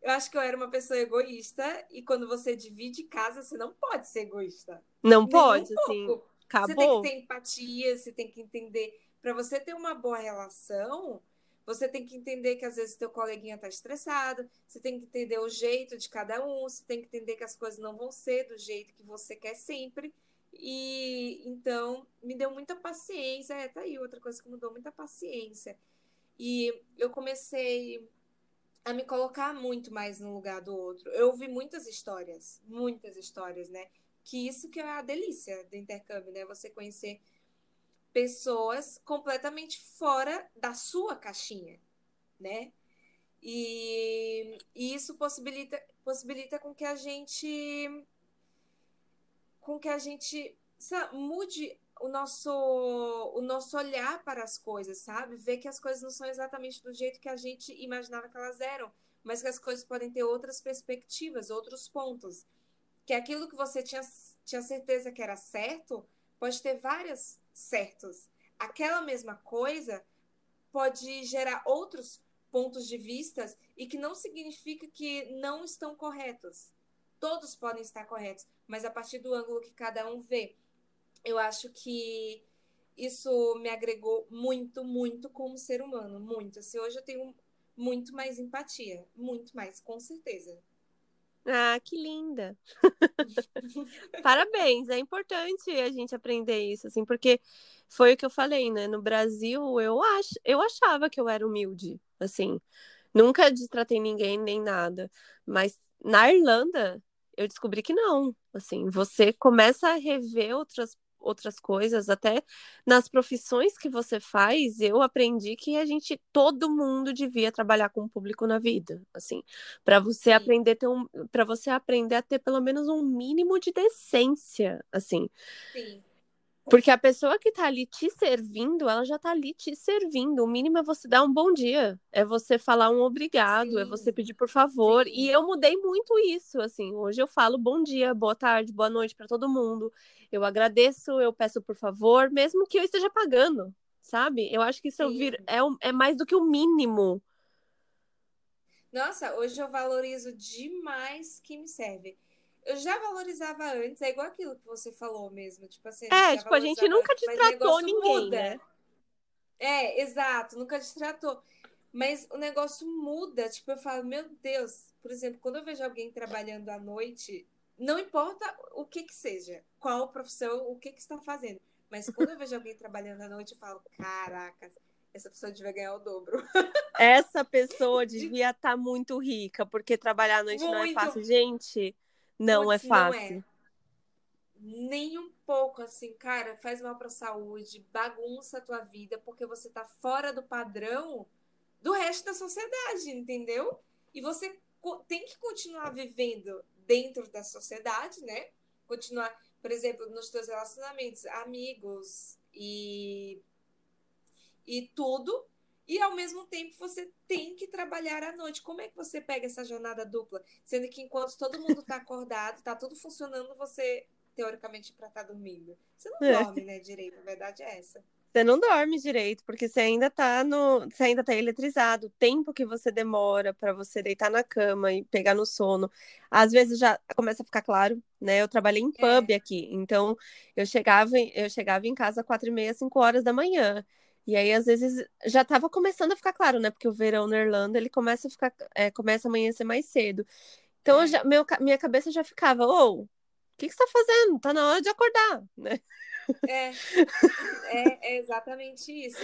eu acho que eu era uma pessoa egoísta e quando você divide casa, você não pode ser egoísta. Não Nem pode, um assim. Acabou. Você tem que ter empatia, você tem que entender. Para você ter uma boa relação, você tem que entender que às vezes teu coleguinha está estressado, você tem que entender o jeito de cada um, você tem que entender que as coisas não vão ser do jeito que você quer sempre. E então me deu muita paciência. É, tá aí outra coisa que mudou muita paciência. E eu comecei a me colocar muito mais no lugar do outro. Eu ouvi muitas histórias, muitas histórias, né? Que isso que é a delícia do intercâmbio, né? Você conhecer pessoas completamente fora da sua caixinha, né? E, e isso possibilita, possibilita com que a gente com que a gente sabe, mude o nosso o nosso olhar para as coisas, sabe? Ver que as coisas não são exatamente do jeito que a gente imaginava que elas eram, mas que as coisas podem ter outras perspectivas, outros pontos. Que aquilo que você tinha, tinha certeza que era certo, pode ter várias certos. Aquela mesma coisa pode gerar outros pontos de vistas e que não significa que não estão corretos. Todos podem estar corretos, mas a partir do ângulo que cada um vê. Eu acho que isso me agregou muito, muito como ser humano, muito. Assim, hoje eu tenho muito mais empatia, muito mais, com certeza. Ah, que linda! Parabéns, é importante a gente aprender isso, assim, porque foi o que eu falei, né? No Brasil, eu, ach... eu achava que eu era humilde, assim, nunca destratei ninguém nem nada, mas na Irlanda eu descobri que não, assim, você começa a rever outras outras coisas, até nas profissões que você faz, eu aprendi que a gente, todo mundo devia trabalhar com o público na vida, assim, para você Sim. aprender ter um, para você aprender a ter pelo menos um mínimo de decência, assim. Sim. Porque a pessoa que tá ali te servindo, ela já tá ali te servindo. O mínimo é você dar um bom dia, é você falar um obrigado, Sim. é você pedir por favor. Sim. E eu mudei muito isso, assim. Hoje eu falo bom dia, boa tarde, boa noite para todo mundo. Eu agradeço, eu peço por favor, mesmo que eu esteja pagando, sabe? Eu acho que isso vir, é, é mais do que o mínimo. Nossa, hoje eu valorizo demais quem me serve eu já valorizava antes, é igual aquilo que você falou mesmo. Tipo assim, é, tipo, a gente nunca destratou ninguém, muda. né? É, exato, nunca destratou. Mas o negócio muda, tipo, eu falo, meu Deus, por exemplo, quando eu vejo alguém trabalhando à noite, não importa o que que seja, qual profissão, o que que está fazendo, mas quando eu vejo alguém trabalhando à noite, eu falo, caraca, essa pessoa devia ganhar o dobro. Essa pessoa devia estar tá muito rica, porque trabalhar à noite muito. não é fácil. Gente, não é fácil. Não é. Nem um pouco, assim, cara, faz mal pra saúde, bagunça a tua vida, porque você tá fora do padrão do resto da sociedade, entendeu? E você tem que continuar vivendo dentro da sociedade, né? Continuar, por exemplo, nos teus relacionamentos, amigos e e tudo, e ao mesmo tempo você tem que trabalhar à noite. Como é que você pega essa jornada dupla? Sendo que enquanto todo mundo está acordado, está tudo funcionando, você, teoricamente, para estar tá dormindo. Você não é. dorme, né, direito? A verdade é essa. Você não dorme direito, porque você ainda tá no. Você ainda tá eletrizado. O tempo que você demora para você deitar na cama e pegar no sono. Às vezes já começa a ficar claro, né? Eu trabalhei em pub é. aqui, então eu chegava, eu chegava em casa às quatro e meia, cinco horas da manhã. E aí, às vezes, já estava começando a ficar claro, né? Porque o verão na Irlanda, ele começa a ficar, é, começa a amanhecer mais cedo. Então, é. já, meu, minha cabeça já ficava, ô, o que, que você tá fazendo? Tá na hora de acordar, né? É, é, é exatamente isso.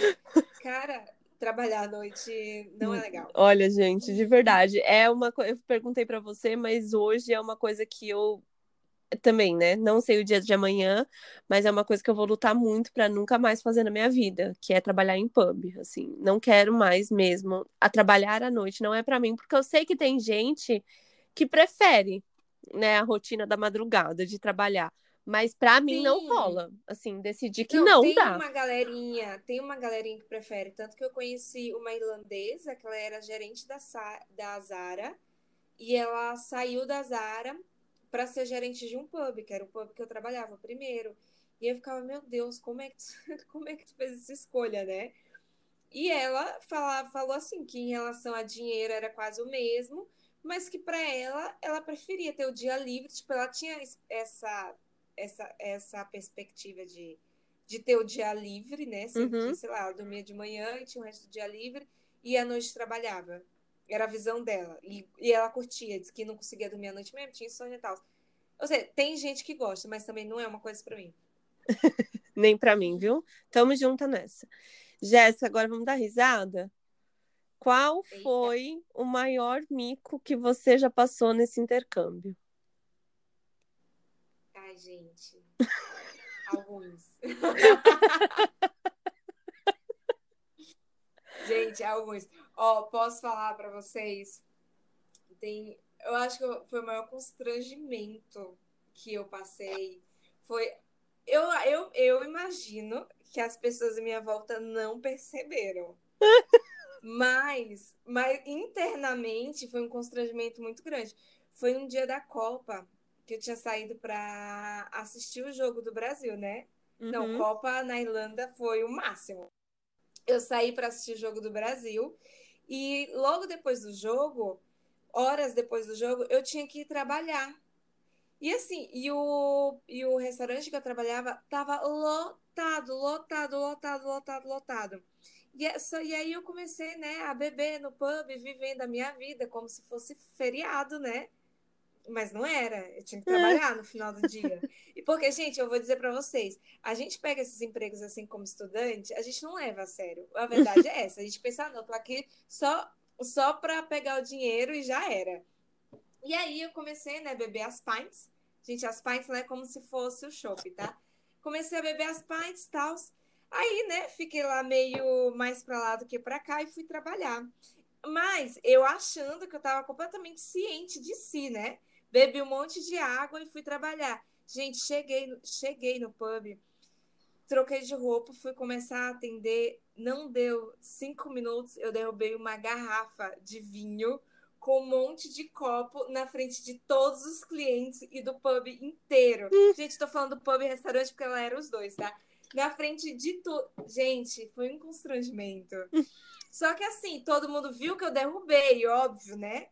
Cara, trabalhar à noite não é legal. Olha, gente, de verdade, é uma coisa. Eu perguntei para você, mas hoje é uma coisa que eu também, né? Não sei o dia de amanhã, mas é uma coisa que eu vou lutar muito para nunca mais fazer na minha vida, que é trabalhar em pub, assim. Não quero mais mesmo a trabalhar à noite, não é para mim, porque eu sei que tem gente que prefere, né, a rotina da madrugada de trabalhar. Mas para mim não rola. Assim, decidi que não, não tem dá. Tem uma galerinha, tem uma galerinha que prefere. Tanto que eu conheci uma irlandesa, que ela era gerente da, da Zara, e ela saiu da Zara para ser gerente de um pub, que era o pub que eu trabalhava primeiro. E eu ficava, meu Deus, como é que tu, como é que tu fez essa escolha, né? E ela falava, falou assim que em relação a dinheiro era quase o mesmo, mas que para ela ela preferia ter o dia livre, tipo, ela tinha essa essa, essa perspectiva de, de ter o dia livre, né? Sempre, uhum. sei lá, ela dormia de manhã e tinha o resto do dia livre e à noite trabalhava. Era a visão dela. E, e ela curtia, disse que não conseguia dormir à noite mesmo, tinha insônia e tal. Ou seja, tem gente que gosta, mas também não é uma coisa para mim. Nem para mim, viu? Tamo junto nessa. Jéssica, agora vamos dar risada? Qual Eita. foi o maior mico que você já passou nesse intercâmbio? Ai, gente. alguns. gente, alguns. Ó, posso falar para vocês? Tem, eu acho que foi o maior constrangimento que eu passei. Foi eu, eu, eu imagino que as pessoas à minha volta não perceberam. mas, mas internamente foi um constrangimento muito grande. Foi um dia da Copa que eu tinha saído para assistir o jogo do Brasil, né? Uhum. Não, Copa na Irlanda foi o máximo. Eu saí para assistir o jogo do Brasil e logo depois do jogo, horas depois do jogo, eu tinha que ir trabalhar. E assim, e o, e o restaurante que eu trabalhava tava lotado, lotado, lotado, lotado, lotado. E, é e aí eu comecei, né, a beber no pub, vivendo a minha vida como se fosse feriado, né? Mas não era, eu tinha que trabalhar no final do dia. E porque, gente, eu vou dizer para vocês, a gente pega esses empregos assim como estudante, a gente não leva a sério. A verdade é essa, a gente pensa, ah, não, tô aqui só só para pegar o dinheiro e já era. E aí eu comecei, né, a beber as pints. Gente, as pints não é como se fosse o chopp, tá? Comecei a beber as pints e tal. Aí, né, fiquei lá meio mais para lá do que para cá e fui trabalhar. Mas eu achando que eu estava completamente ciente de si, né? Bebi um monte de água e fui trabalhar. Gente, cheguei, cheguei no pub, troquei de roupa, fui começar a atender. Não deu cinco minutos, eu derrubei uma garrafa de vinho com um monte de copo na frente de todos os clientes e do pub inteiro. Gente, tô falando do pub e restaurante porque ela era os dois, tá? Na frente de tudo. Gente, foi um constrangimento. Só que assim, todo mundo viu que eu derrubei, óbvio, né?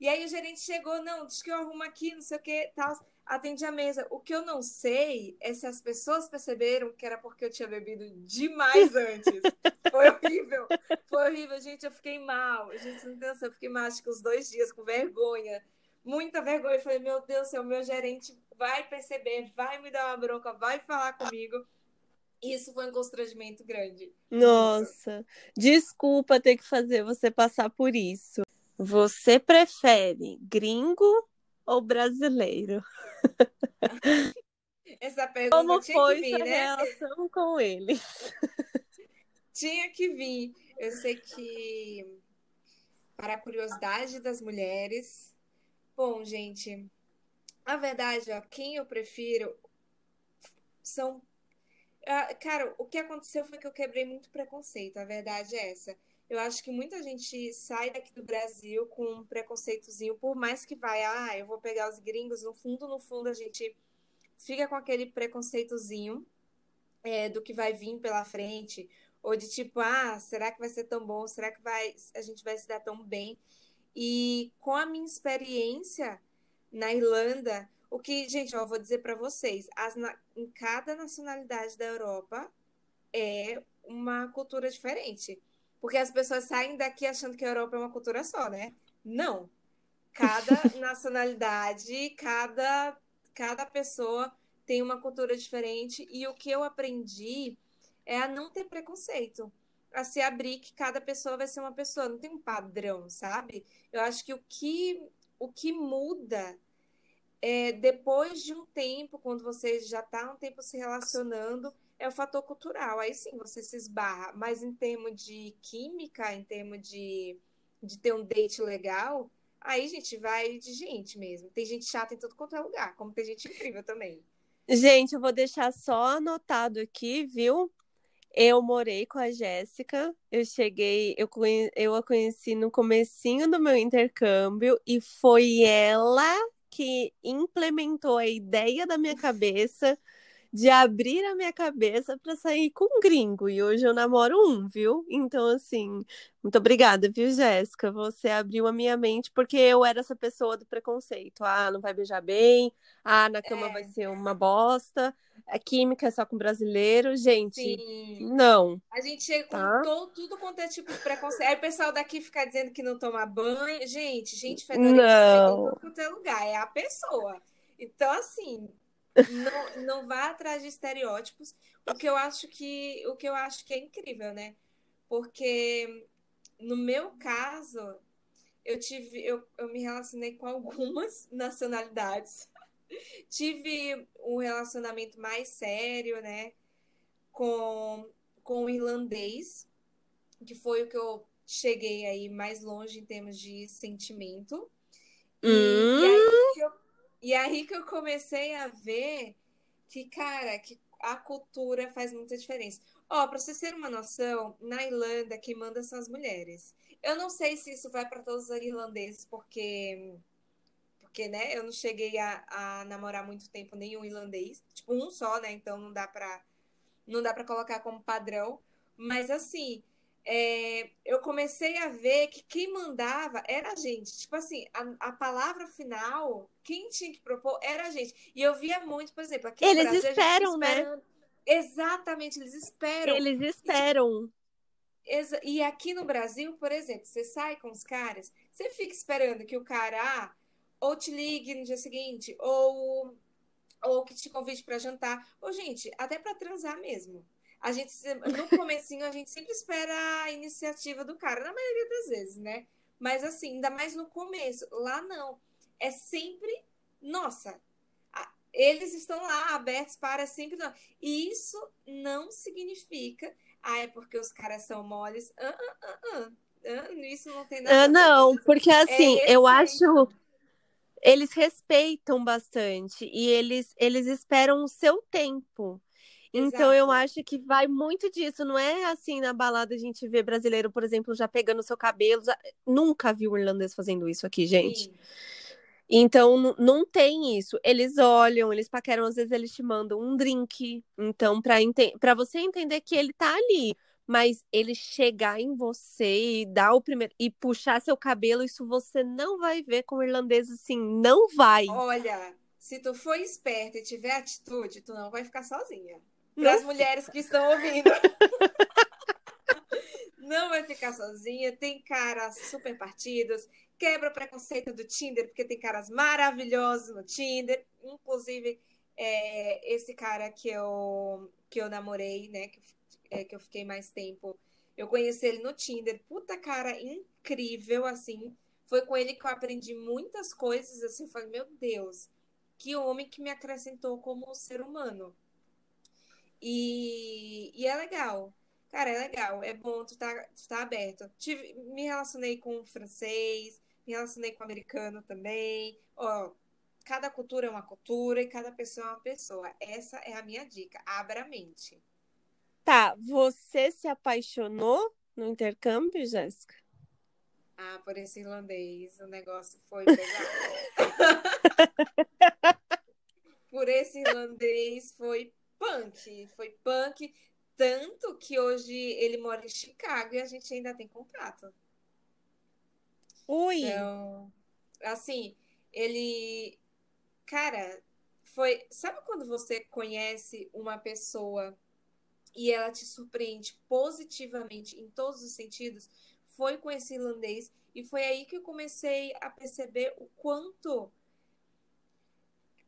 E aí o gerente chegou, não, diz que eu arrumo aqui, não sei o que, tal, atende a mesa. O que eu não sei é se as pessoas perceberam que era porque eu tinha bebido demais antes. Foi horrível, foi horrível, gente, eu fiquei mal. Gente, não tem noção, eu fiquei mal, acho que uns dois dias com vergonha, muita vergonha. Eu falei, meu Deus do céu, meu gerente vai perceber, vai me dar uma bronca, vai falar comigo. Isso foi um constrangimento grande. Nossa, desculpa ter que fazer você passar por isso. Você prefere gringo ou brasileiro? Essa pergunta Como foi vir, sua né? relação com ele? Tinha que vir. Eu sei que, para a curiosidade das mulheres, bom, gente, a verdade, ó, quem eu prefiro são. Ah, cara, o que aconteceu foi que eu quebrei muito preconceito, a verdade é essa. Eu acho que muita gente sai daqui do Brasil com um preconceitozinho, por mais que vai, ah, eu vou pegar os gringos, no fundo, no fundo, a gente fica com aquele preconceitozinho é, do que vai vir pela frente, ou de tipo, ah, será que vai ser tão bom? Será que vai, a gente vai se dar tão bem? E com a minha experiência na Irlanda, o que, gente, eu vou dizer para vocês, as, em cada nacionalidade da Europa é uma cultura diferente. Porque as pessoas saem daqui achando que a Europa é uma cultura só, né? Não. cada nacionalidade, cada, cada pessoa tem uma cultura diferente. E o que eu aprendi é a não ter preconceito. A se abrir que cada pessoa vai ser uma pessoa, não tem um padrão, sabe? Eu acho que o que, o que muda é depois de um tempo, quando você já está um tempo se relacionando, é o fator cultural. Aí sim você se esbarra. Mas em termos de química, em termos de, de ter um date legal, aí, gente, vai de gente mesmo. Tem gente chata em todo quanto é lugar, como tem gente incrível também. Gente, eu vou deixar só anotado aqui, viu? Eu morei com a Jéssica. Eu cheguei, eu, eu a conheci no comecinho do meu intercâmbio e foi ela que implementou a ideia da minha cabeça de abrir a minha cabeça para sair com um gringo. E hoje eu namoro um, viu? Então, assim, muito obrigada, viu, Jéssica? Você abriu a minha mente, porque eu era essa pessoa do preconceito. Ah, não vai beijar bem. Ah, na cama é. vai ser uma bosta. A química é só com brasileiro. Gente, Sim. não. A gente chega com tá? todo, tudo quanto é tipo de preconceito. Aí o pessoal daqui fica dizendo que não toma banho. Gente, gente fedorenta não. em todo é lugar. É a pessoa. Então, assim, não, não vá atrás de estereótipos, o que eu acho que o que eu acho que é incrível, né? Porque no meu caso, eu tive eu, eu me relacionei com algumas nacionalidades. tive um relacionamento mais sério, né, com com o irlandês, que foi o que eu cheguei aí mais longe em termos de sentimento. E, hum. e aí eu e aí que eu comecei a ver que, cara, que a cultura faz muita diferença. Ó, para você ter uma noção, na Irlanda quem manda são as mulheres. Eu não sei se isso vai para todos os irlandeses, porque porque, né, eu não cheguei a, a namorar muito tempo nenhum irlandês, tipo um só, né? Então não dá para não dá para colocar como padrão, mas assim, é, eu comecei a ver que quem mandava era a gente. Tipo assim, a, a, palavra final, quem tinha que propor era a gente. E eu via muito, por exemplo, aqui Eles Brasil, esperam, né? Exatamente, eles esperam. Eles esperam. E, e aqui no Brasil, por exemplo, você sai com os caras, você fica esperando que o cara ah, ou te ligue no dia seguinte, ou, ou que te convide para jantar. Ou, gente, até para transar mesmo a gente no comecinho a gente sempre espera a iniciativa do cara, na maioria das vezes, né? Mas assim, ainda mais no começo, lá não. É sempre, nossa, eles estão lá abertos para sempre não. E isso não significa, ah, é porque os caras são moles. Ah, ah, ah, ah. isso não tem nada. Ah, não, porque assim, é eu acho eles respeitam bastante e eles eles esperam o seu tempo. Então Exato. eu acho que vai muito disso, não é assim na balada a gente vê brasileiro, por exemplo, já pegando seu cabelo, já... nunca vi um irlandês fazendo isso aqui, gente. Sim. Então não tem isso. Eles olham, eles paqueram, às vezes eles te mandam um drink. Então para ente... você entender que ele tá ali, mas ele chegar em você e dar o primeiro e puxar seu cabelo, isso você não vai ver com o irlandês assim, não vai. Olha, se tu for esperta e tiver atitude, tu não vai ficar sozinha para as mulheres que estão ouvindo. Não vai ficar sozinha, tem caras super partidos, quebra o preconceito do Tinder, porque tem caras maravilhosos no Tinder, inclusive é, esse cara que eu, que eu namorei, né, que, é, que eu fiquei mais tempo, eu conheci ele no Tinder, puta cara incrível, assim, foi com ele que eu aprendi muitas coisas, assim, falei, meu Deus, que homem que me acrescentou como ser humano. E, e é legal. Cara, é legal. É bom tu tá, tu tá aberto. Tive, me relacionei com francês, me relacionei com americano também. Ó, cada cultura é uma cultura e cada pessoa é uma pessoa. Essa é a minha dica. Abra a mente. Tá, você se apaixonou no intercâmbio, Jéssica? Ah, por esse irlandês, o negócio foi pesado. por esse irlandês foi punk. Foi punk. Tanto que hoje ele mora em Chicago e a gente ainda tem contrato. Ui! Então, assim, ele. Cara, foi. Sabe quando você conhece uma pessoa e ela te surpreende positivamente em todos os sentidos? foi com esse irlandês e foi aí que eu comecei a perceber o quanto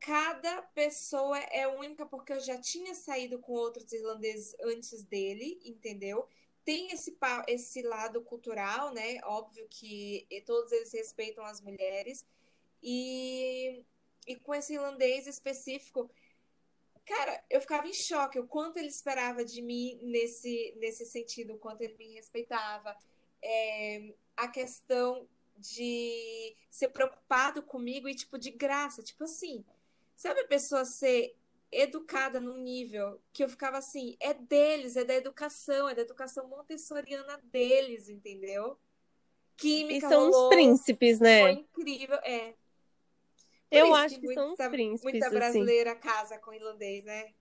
cada pessoa é única, porque eu já tinha saído com outros irlandeses antes dele, entendeu? Tem esse, esse lado cultural, né? Óbvio que todos eles respeitam as mulheres. E, e com esse irlandês específico, cara, eu ficava em choque o quanto ele esperava de mim nesse, nesse sentido, o quanto ele me respeitava. É, a questão de ser preocupado comigo e, tipo, de graça. Tipo assim, sabe a pessoa ser educada num nível que eu ficava assim, é deles, é da educação, é da educação montessoriana deles, entendeu? Química, e são rolou, os príncipes, né? Foi incrível, é. Por eu acho que, que são os príncipes. Muita assim. brasileira assim. casa com irlandês, né?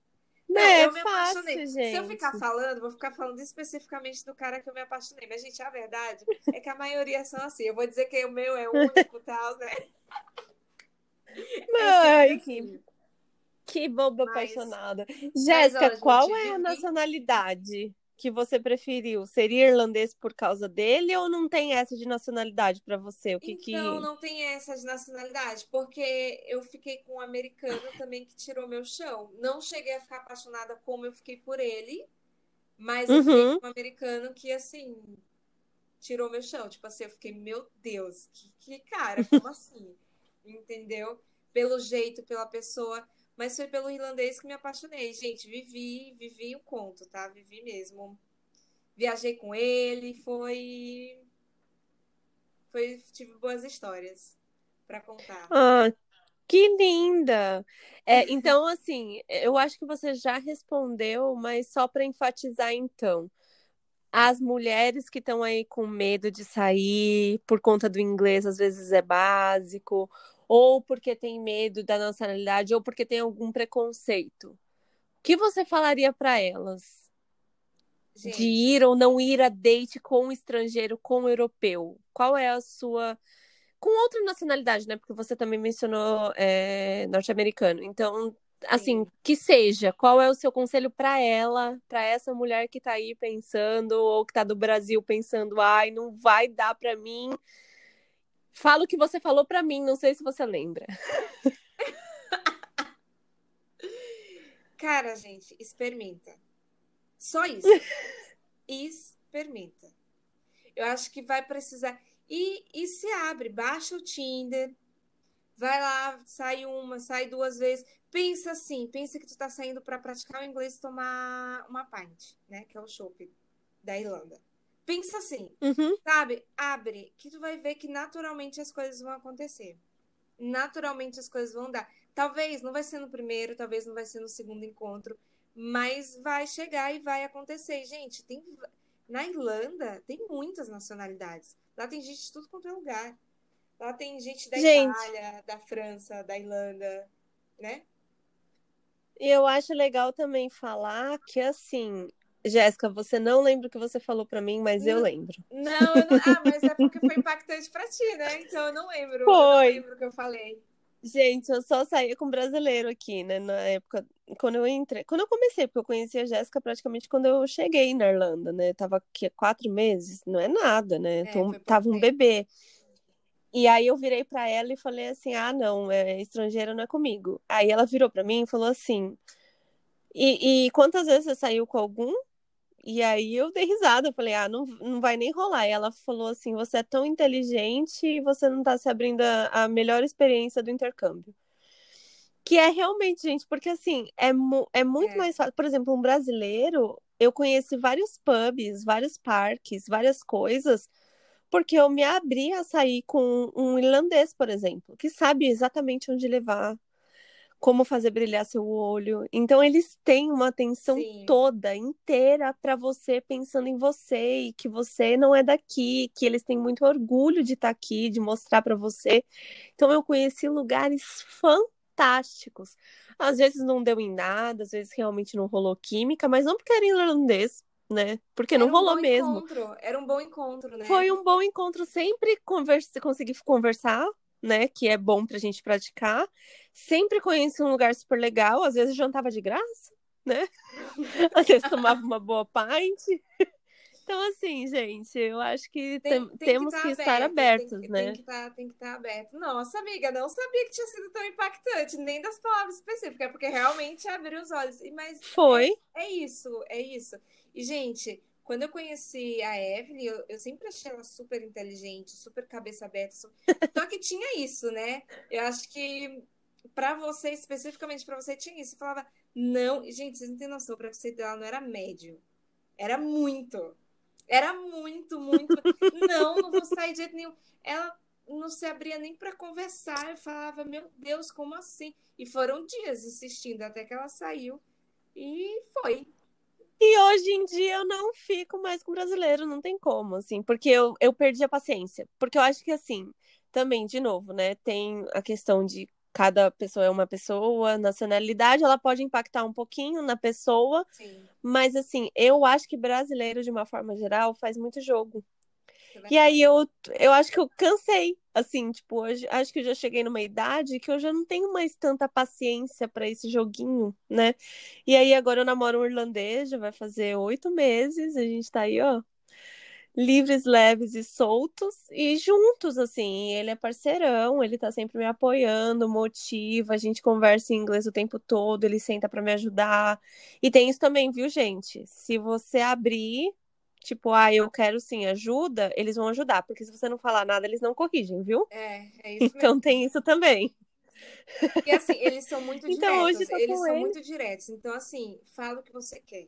Não, é eu me fácil, apaixonei. Gente. Se eu ficar falando, vou ficar falando especificamente do cara que eu me apaixonei. Mas, gente, a verdade é que a maioria são assim. Eu vou dizer que o meu é único e tal, né? Ai, é que, que boba mas, apaixonada. Jéssica, qual é a nacionalidade? que você preferiu? Seria irlandês por causa dele ou não tem essa de nacionalidade para você? O que então, que... não tem essa de nacionalidade, porque eu fiquei com um americano também que tirou meu chão. Não cheguei a ficar apaixonada como eu fiquei por ele, mas eu fiquei uhum. com um americano que, assim, tirou meu chão. Tipo assim, eu fiquei, meu Deus, que, que cara, como assim? Entendeu? Pelo jeito, pela pessoa mas foi pelo irlandês que me apaixonei. Gente, vivi, vivi o conto, tá? Vivi mesmo. Viajei com ele, foi. Foi, tive boas histórias para contar. Ah, que linda! É, então, assim, eu acho que você já respondeu, mas só para enfatizar, então. As mulheres que estão aí com medo de sair por conta do inglês, às vezes é básico, ou porque tem medo da nacionalidade, ou porque tem algum preconceito. O que você falaria para elas? Gente. De ir ou não ir a date com um estrangeiro, com um europeu? Qual é a sua. Com outra nacionalidade, né? Porque você também mencionou é, norte-americano. Então, assim, Sim. que seja, qual é o seu conselho para ela, para essa mulher que tá aí pensando, ou que tá do Brasil pensando, ai, não vai dar para mim Fala o que você falou para mim, não sei se você lembra. Cara, gente, experimenta. Só isso. experimenta. Eu acho que vai precisar. E, e se abre, baixa o Tinder, vai lá, sai uma, sai duas vezes. Pensa assim, pensa que tu tá saindo para praticar o inglês e tomar uma pint, né? Que é o chopp da Irlanda. Pensa assim, uhum. sabe? Abre, que tu vai ver que naturalmente as coisas vão acontecer. Naturalmente as coisas vão dar. Talvez não vai ser no primeiro, talvez não vai ser no segundo encontro, mas vai chegar e vai acontecer. Gente, tem na Irlanda tem muitas nacionalidades. Lá tem gente de tudo quanto é lugar. Lá tem gente da gente. Itália, da França, da Irlanda, né? E eu acho legal também falar que assim, Jéssica, você não lembra o que você falou para mim, mas eu lembro. Não, eu não... ah, mas é porque foi impactante para ti, né? Então eu não lembro. Foi. Eu não lembro o que eu falei. Gente, eu só saía com brasileiro aqui, né? Na época, quando eu entrei. Quando eu comecei, porque eu conheci a Jéssica praticamente quando eu cheguei na Irlanda, né? Eu tava aqui há quatro meses, não é nada, né? É, tava um bebê. E aí eu virei para ela e falei assim: ah, não, é, estrangeira não é comigo. Aí ela virou para mim e falou assim. E, e quantas vezes você saiu com algum? E aí eu dei risada, eu falei, ah, não, não vai nem rolar. E ela falou assim: você é tão inteligente e você não tá se abrindo a, a melhor experiência do intercâmbio. Que é realmente, gente, porque assim, é, é muito é. mais fácil. Por exemplo, um brasileiro, eu conheci vários pubs, vários parques, várias coisas, porque eu me abri a sair com um irlandês, por exemplo, que sabe exatamente onde levar, como fazer brilhar seu olho. Então eles têm uma atenção Sim. toda, inteira para você, pensando em você e que você não é daqui, que eles têm muito orgulho de estar tá aqui, de mostrar para você. Então eu conheci lugares fantásticos. Às vezes não deu em nada, às vezes realmente não rolou química, mas não porque era irlandês, né? Porque não rolou um mesmo. Encontro. Era um bom encontro, né? Foi um bom encontro, sempre conversa, consegui conversar, né? Que é bom pra gente praticar. Sempre conheci um lugar super legal, às vezes jantava de graça, né? Às vezes tomava uma boa pint. Então, assim, gente, eu acho que tem, tem temos que, tá que estar abertos, tem, né? Tem que, estar, tá, estar aberto. Nossa, amiga, não sabia que tinha sido tão impactante, nem das palavras específicas, porque realmente abriu os olhos. Mas Foi. É, é isso, é isso. E, gente, quando eu conheci a Evelyn, eu, eu, sempre achei ela super inteligente, super cabeça aberta. Super... Só que tinha isso, né? Eu acho que para você, especificamente para você, tinha isso. Eu falava, não, gente, vocês não têm noção, o preconceito dela não era médio. Era muito. Era muito, muito. não, não vou sair de jeito nenhum. Ela não se abria nem para conversar. Eu falava, meu Deus, como assim? E foram dias insistindo até que ela saiu. E foi. E hoje em dia eu não fico mais com brasileiro, não tem como, assim, porque eu, eu perdi a paciência. Porque eu acho que, assim, também, de novo, né, tem a questão de cada pessoa é uma pessoa, nacionalidade, ela pode impactar um pouquinho na pessoa, Sim. mas, assim, eu acho que brasileiro, de uma forma geral, faz muito jogo. E aí eu, eu acho que eu cansei, assim, tipo, hoje acho que eu já cheguei numa idade que eu já não tenho mais tanta paciência para esse joguinho, né? E aí agora eu namoro um irlandês, já vai fazer oito meses, a gente tá aí, ó, livres, leves e soltos e juntos, assim. Ele é parceirão, ele tá sempre me apoiando, motiva, a gente conversa em inglês o tempo todo, ele senta para me ajudar. E tem isso também, viu, gente? Se você abrir tipo, ah, eu quero sim ajuda, eles vão ajudar, porque se você não falar nada, eles não corrigem, viu? É, é isso Então mesmo. tem isso também. E assim, eles são muito então, diretos. Hoje eles são ele. muito diretos. Então, assim, fala o que você quer.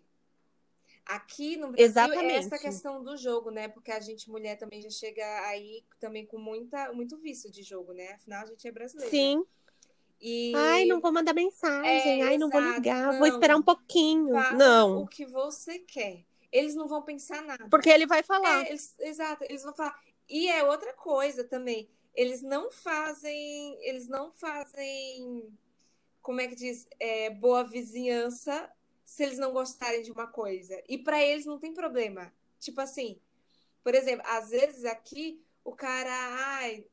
Aqui no Brasil Exatamente. é essa questão do jogo, né? Porque a gente, mulher, também já chega aí também com muita, muito vício de jogo, né? Afinal, a gente é brasileira. Sim. E... Ai, não vou mandar mensagem. É, Ai, não vou exato. ligar. Não. Vou esperar um pouquinho. Fala não. o que você quer. Eles não vão pensar nada. Porque ele vai falar. É, eles, exato, eles vão falar. E é outra coisa também. Eles não fazem. Eles não fazem. Como é que diz? É, boa vizinhança se eles não gostarem de uma coisa. E para eles não tem problema. Tipo assim, por exemplo, às vezes aqui o cara ai,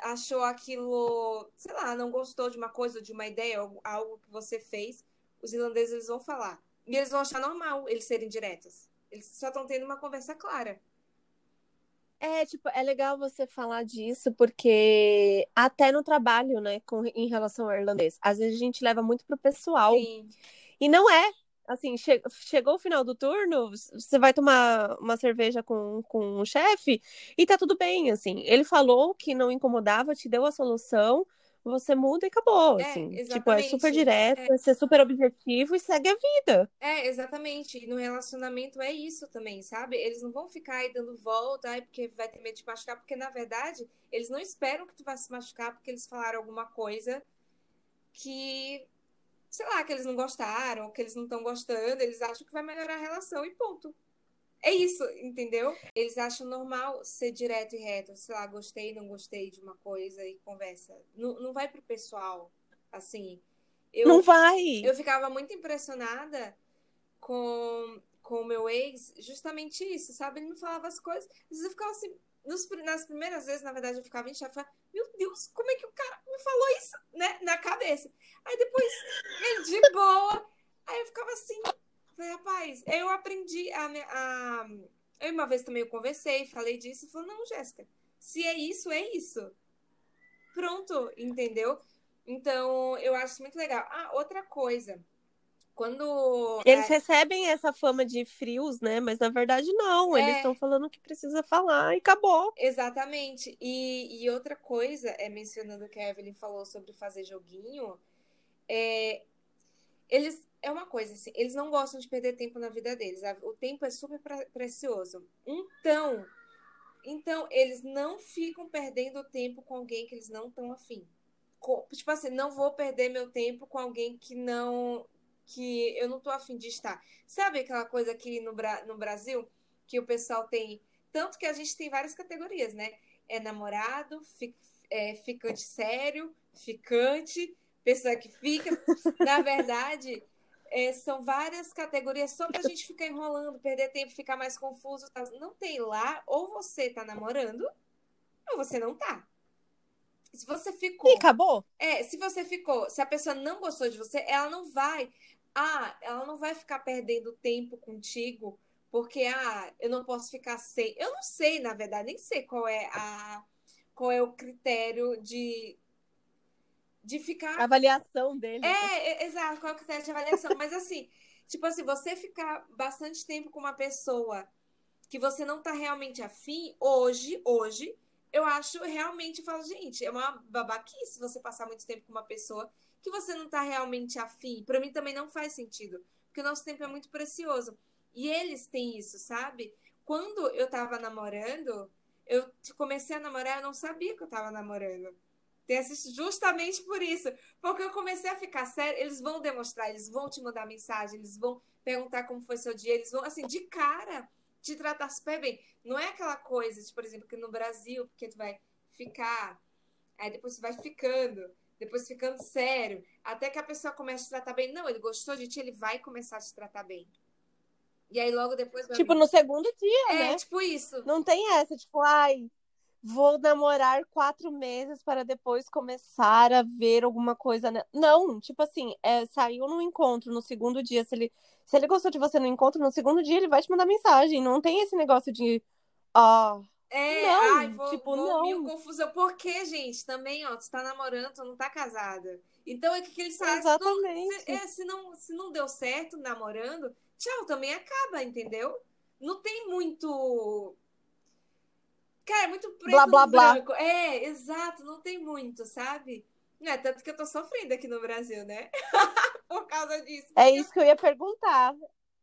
achou aquilo, sei lá, não gostou de uma coisa, de uma ideia, algo que você fez. Os irlandeses eles vão falar. E eles vão achar normal eles serem diretos. Eles só estão tendo uma conversa clara. É, tipo, é legal você falar disso, porque até no trabalho, né, com, em relação ao irlandês, às vezes a gente leva muito pro pessoal. Sim. E não é. Assim, che chegou o final do turno, você vai tomar uma cerveja com, com o chefe e tá tudo bem, assim. Ele falou que não incomodava, te deu a solução, você muda e acabou, É, assim. Tipo, é super direto, É. é ser super objetivo e segue a vida. É, exatamente. E no relacionamento é isso também, sabe? Eles não vão ficar aí dando volta, ai, porque vai ter medo de machucar, porque na verdade eles não esperam que tu vá se machucar porque eles falaram alguma coisa que, sei lá, que eles não gostaram, que eles não estão gostando, eles acham que vai melhorar a relação e ponto. É isso, entendeu? Eles acham normal ser direto e reto, sei lá, gostei, não gostei de uma coisa e conversa. Não, não vai pro pessoal, assim. Eu, não vai. eu ficava muito impressionada com com o meu ex, justamente isso, sabe? Ele me falava as coisas, às vezes eu ficava assim, nos, nas primeiras vezes, na verdade, eu ficava em falava, meu Deus, como é que o cara me falou isso, né, na cabeça? Aí depois, de boa, aí eu ficava assim, falei, rapaz, eu aprendi a, a... Eu uma vez também eu conversei, falei disso, e falou, não, Jéssica, se é isso, é isso. Pronto, entendeu? Então, eu acho muito legal. Ah, outra coisa. Quando. Eles é, recebem essa fama de frios, né? Mas na verdade não. É. Eles estão falando o que precisa falar e acabou. Exatamente. E, e outra coisa, é mencionando o que a Evelyn falou sobre fazer joguinho, é, eles é uma coisa assim, eles não gostam de perder tempo na vida deles. O tempo é super pre- precioso. Então, então eles não ficam perdendo tempo com alguém que eles não estão afim. Tipo assim, não vou perder meu tempo com alguém que não que eu não tô afim de estar. Sabe aquela coisa aqui no, Bra- no Brasil que o pessoal tem, tanto que a gente tem várias categorias, né? É namorado, fi- é, ficante sério, ficante, pessoa que fica. Na verdade, é, são várias categorias só pra gente ficar enrolando, perder tempo, ficar mais confuso. tá? Não tem lá, ou você tá namorando, ou você não tá. Se você ficou. E acabou. É, se você ficou, se a pessoa não gostou de você, ela não vai. Ah, ela não vai ficar perdendo tempo contigo porque ah, eu não posso ficar sem. Eu não sei, na verdade, nem sei qual é a qual é o critério de de ficar a avaliação dele. É, exato, qual é o critério de avaliação, mas assim, tipo assim, você ficar bastante tempo com uma pessoa que você não tá realmente afim, hoje, hoje, eu acho realmente, eu falo, gente, é uma babaquice você passar muito tempo com uma pessoa que você não tá realmente afim. Para mim também não faz sentido, porque o nosso tempo é muito precioso. E eles têm isso, sabe? Quando eu tava namorando, eu comecei a namorar, eu não sabia que eu tava namorando. Justamente por isso. Porque eu comecei a ficar sério, eles vão demonstrar, eles vão te mandar mensagem, eles vão perguntar como foi seu dia, eles vão, assim, de cara, te tratar super bem. Não é aquela coisa, tipo, por exemplo, que no Brasil, porque tu vai ficar, aí depois você vai ficando, depois ficando sério, até que a pessoa comece a te tratar bem. Não, ele gostou de ti, ele vai começar a te tratar bem. E aí logo depois. Tipo, amigo, no segundo dia, é, né? É, tipo isso. Não tem essa, tipo, ai, vou namorar quatro meses para depois começar a ver alguma coisa. Não, tipo assim, é, saiu no encontro no segundo dia. Se ele, se ele gostou de você no encontro, no segundo dia ele vai te mandar mensagem. Não tem esse negócio de. Ó. Oh, é, não, ai, vou, tipo, vou não. mil confusão. Porque, gente, também, ó, tu tá namorando, tu não tá casada. Então é que, que eles fazem. Exatamente. Se, é, se, não, se não deu certo namorando, tchau, também acaba, entendeu? Não tem muito. Cara, é muito preto blá, blá, blá. branco. É, exato, não tem muito, sabe? É, tanto que eu tô sofrendo aqui no Brasil, né? Por causa disso. É isso que eu ia perguntar.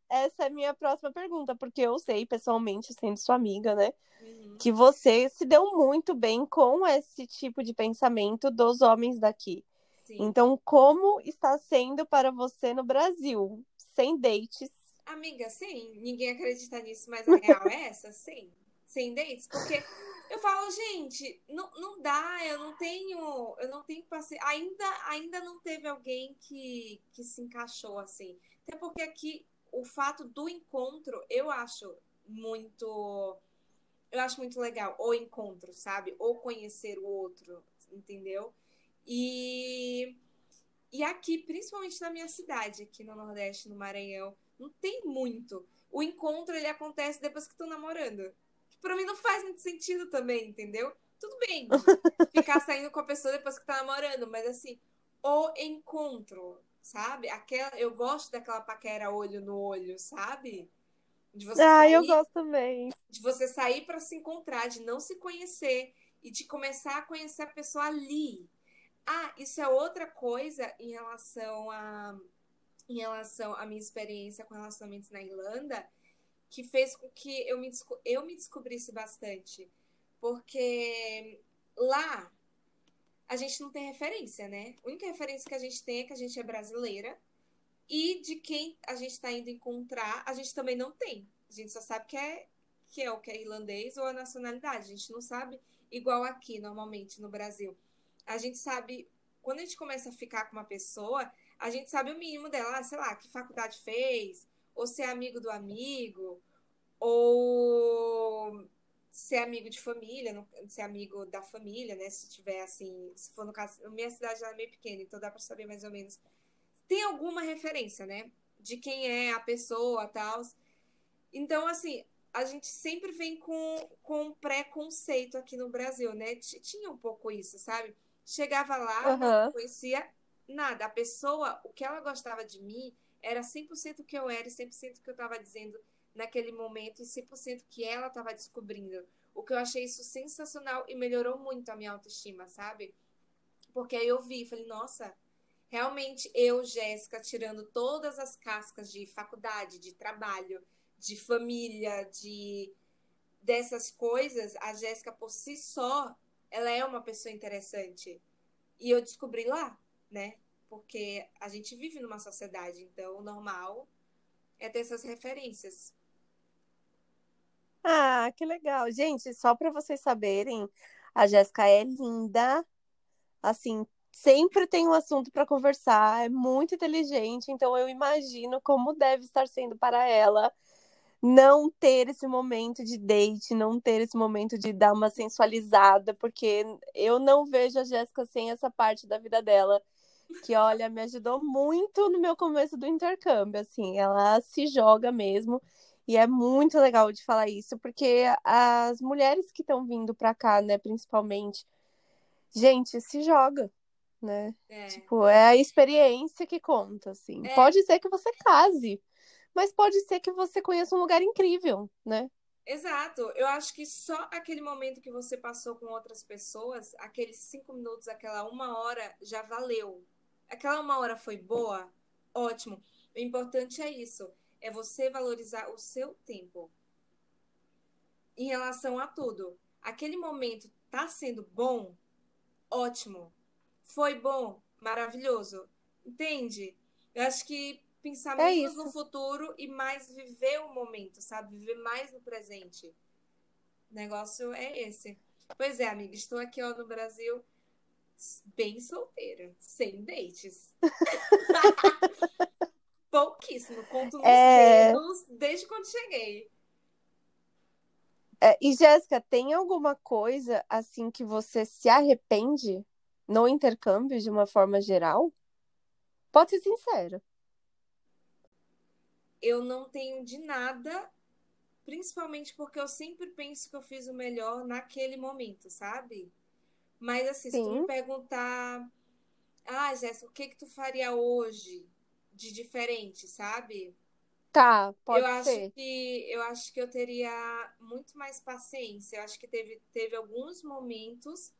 Essa é a minha próxima pergunta, porque eu sei, pessoalmente, sendo sua amiga, né? Uhum. Que você se deu muito bem com esse tipo de pensamento dos homens daqui. Sim. Então, como está sendo para você no Brasil? Sem dates, Amiga, sim, ninguém acredita nisso, mas a real é essa, sim. Sem dates, porque eu falo, gente, não, não dá, eu não tenho, eu não tenho paciência. Ainda, ainda não teve alguém que, que se encaixou assim. Até porque aqui o fato do encontro, eu acho muito. Eu acho muito legal. O encontro, sabe? Ou conhecer o outro, entendeu? E, e aqui, principalmente na minha cidade, aqui no Nordeste, no Maranhão, não tem muito. O encontro ele acontece depois que estão namorando. Que pra mim não faz muito sentido também, entendeu? Tudo bem ficar saindo com a pessoa depois que tá namorando, mas assim, o encontro, sabe? Aquela, eu gosto daquela paquera olho no olho, sabe? De você ah, sair, eu gosto também. De você sair para se encontrar, de não se conhecer e de começar a conhecer a pessoa ali. Ah, isso é outra coisa em relação a em relação à minha experiência com relacionamentos na Irlanda, que fez com que eu me, eu me descobrisse bastante. Porque lá a gente não tem referência, né? A única referência que a gente tem é que a gente é brasileira e de quem a gente está indo encontrar, a gente também não tem. A gente só sabe que é, que é o que é irlandês ou a nacionalidade. A gente não sabe igual aqui, normalmente, no Brasil. A gente sabe, quando a gente começa a ficar com uma pessoa, a gente sabe o mínimo dela, sei lá, que faculdade fez, ou ser amigo do amigo, ou ser amigo de família, ser amigo da família, né? Se tiver assim, se for no caso, minha cidade é meio pequena, então dá para saber mais ou menos. Tem alguma referência, né? De quem é a pessoa, tal. Então, assim, a gente sempre vem com, com preconceito aqui no Brasil, né? Tinha um pouco isso, sabe? Chegava lá, uhum. conhecia nada. A pessoa, o que ela gostava de mim era 100% o que eu era e 100% o que eu estava dizendo naquele momento e 100% que ela estava descobrindo. O que eu achei isso sensacional e melhorou muito a minha autoestima, sabe? Porque aí eu vi, falei, nossa, realmente eu, Jéssica, tirando todas as cascas de faculdade, de trabalho, de família, de dessas coisas, a Jéssica por si só, ela é uma pessoa interessante. E eu descobri lá, né? Porque a gente vive numa sociedade, então o normal é ter essas referências. Ah, que legal. Gente, só para vocês saberem, a Jéssica é linda. Assim, sempre tem um assunto para conversar, é muito inteligente, então eu imagino como deve estar sendo para ela não ter esse momento de date, não ter esse momento de dar uma sensualizada, porque eu não vejo a Jéssica sem essa parte da vida dela que olha, me ajudou muito no meu começo do intercâmbio, assim, ela se joga mesmo. E é muito legal de falar isso, porque as mulheres que estão vindo para cá, né, principalmente, gente, se joga, né? É. Tipo, é a experiência que conta, assim. É. Pode ser que você case, mas pode ser que você conheça um lugar incrível, né? Exato. Eu acho que só aquele momento que você passou com outras pessoas, aqueles cinco minutos, aquela uma hora, já valeu. Aquela uma hora foi boa, ótimo. O importante é isso, é você valorizar o seu tempo em relação a tudo. Aquele momento tá sendo bom, ótimo. Foi bom, maravilhoso. Entende? Eu acho que pensar é menos no futuro e mais viver o momento, sabe? Viver mais no presente. O negócio é esse. Pois é, amiga, estou aqui ó, no Brasil bem solteira, sem dates. Pouquíssimo, conto nos é... dedos desde quando cheguei. É, e Jéssica, tem alguma coisa assim que você se arrepende no intercâmbio de uma forma geral? Pode ser sincera eu não tenho de nada, principalmente porque eu sempre penso que eu fiz o melhor naquele momento, sabe? Mas assim, Sim. se tu me perguntar, ah, Jéssica, o que que tu faria hoje de diferente, sabe? Tá, pode eu ser. Acho que, eu acho que eu teria muito mais paciência. Eu acho que teve, teve alguns momentos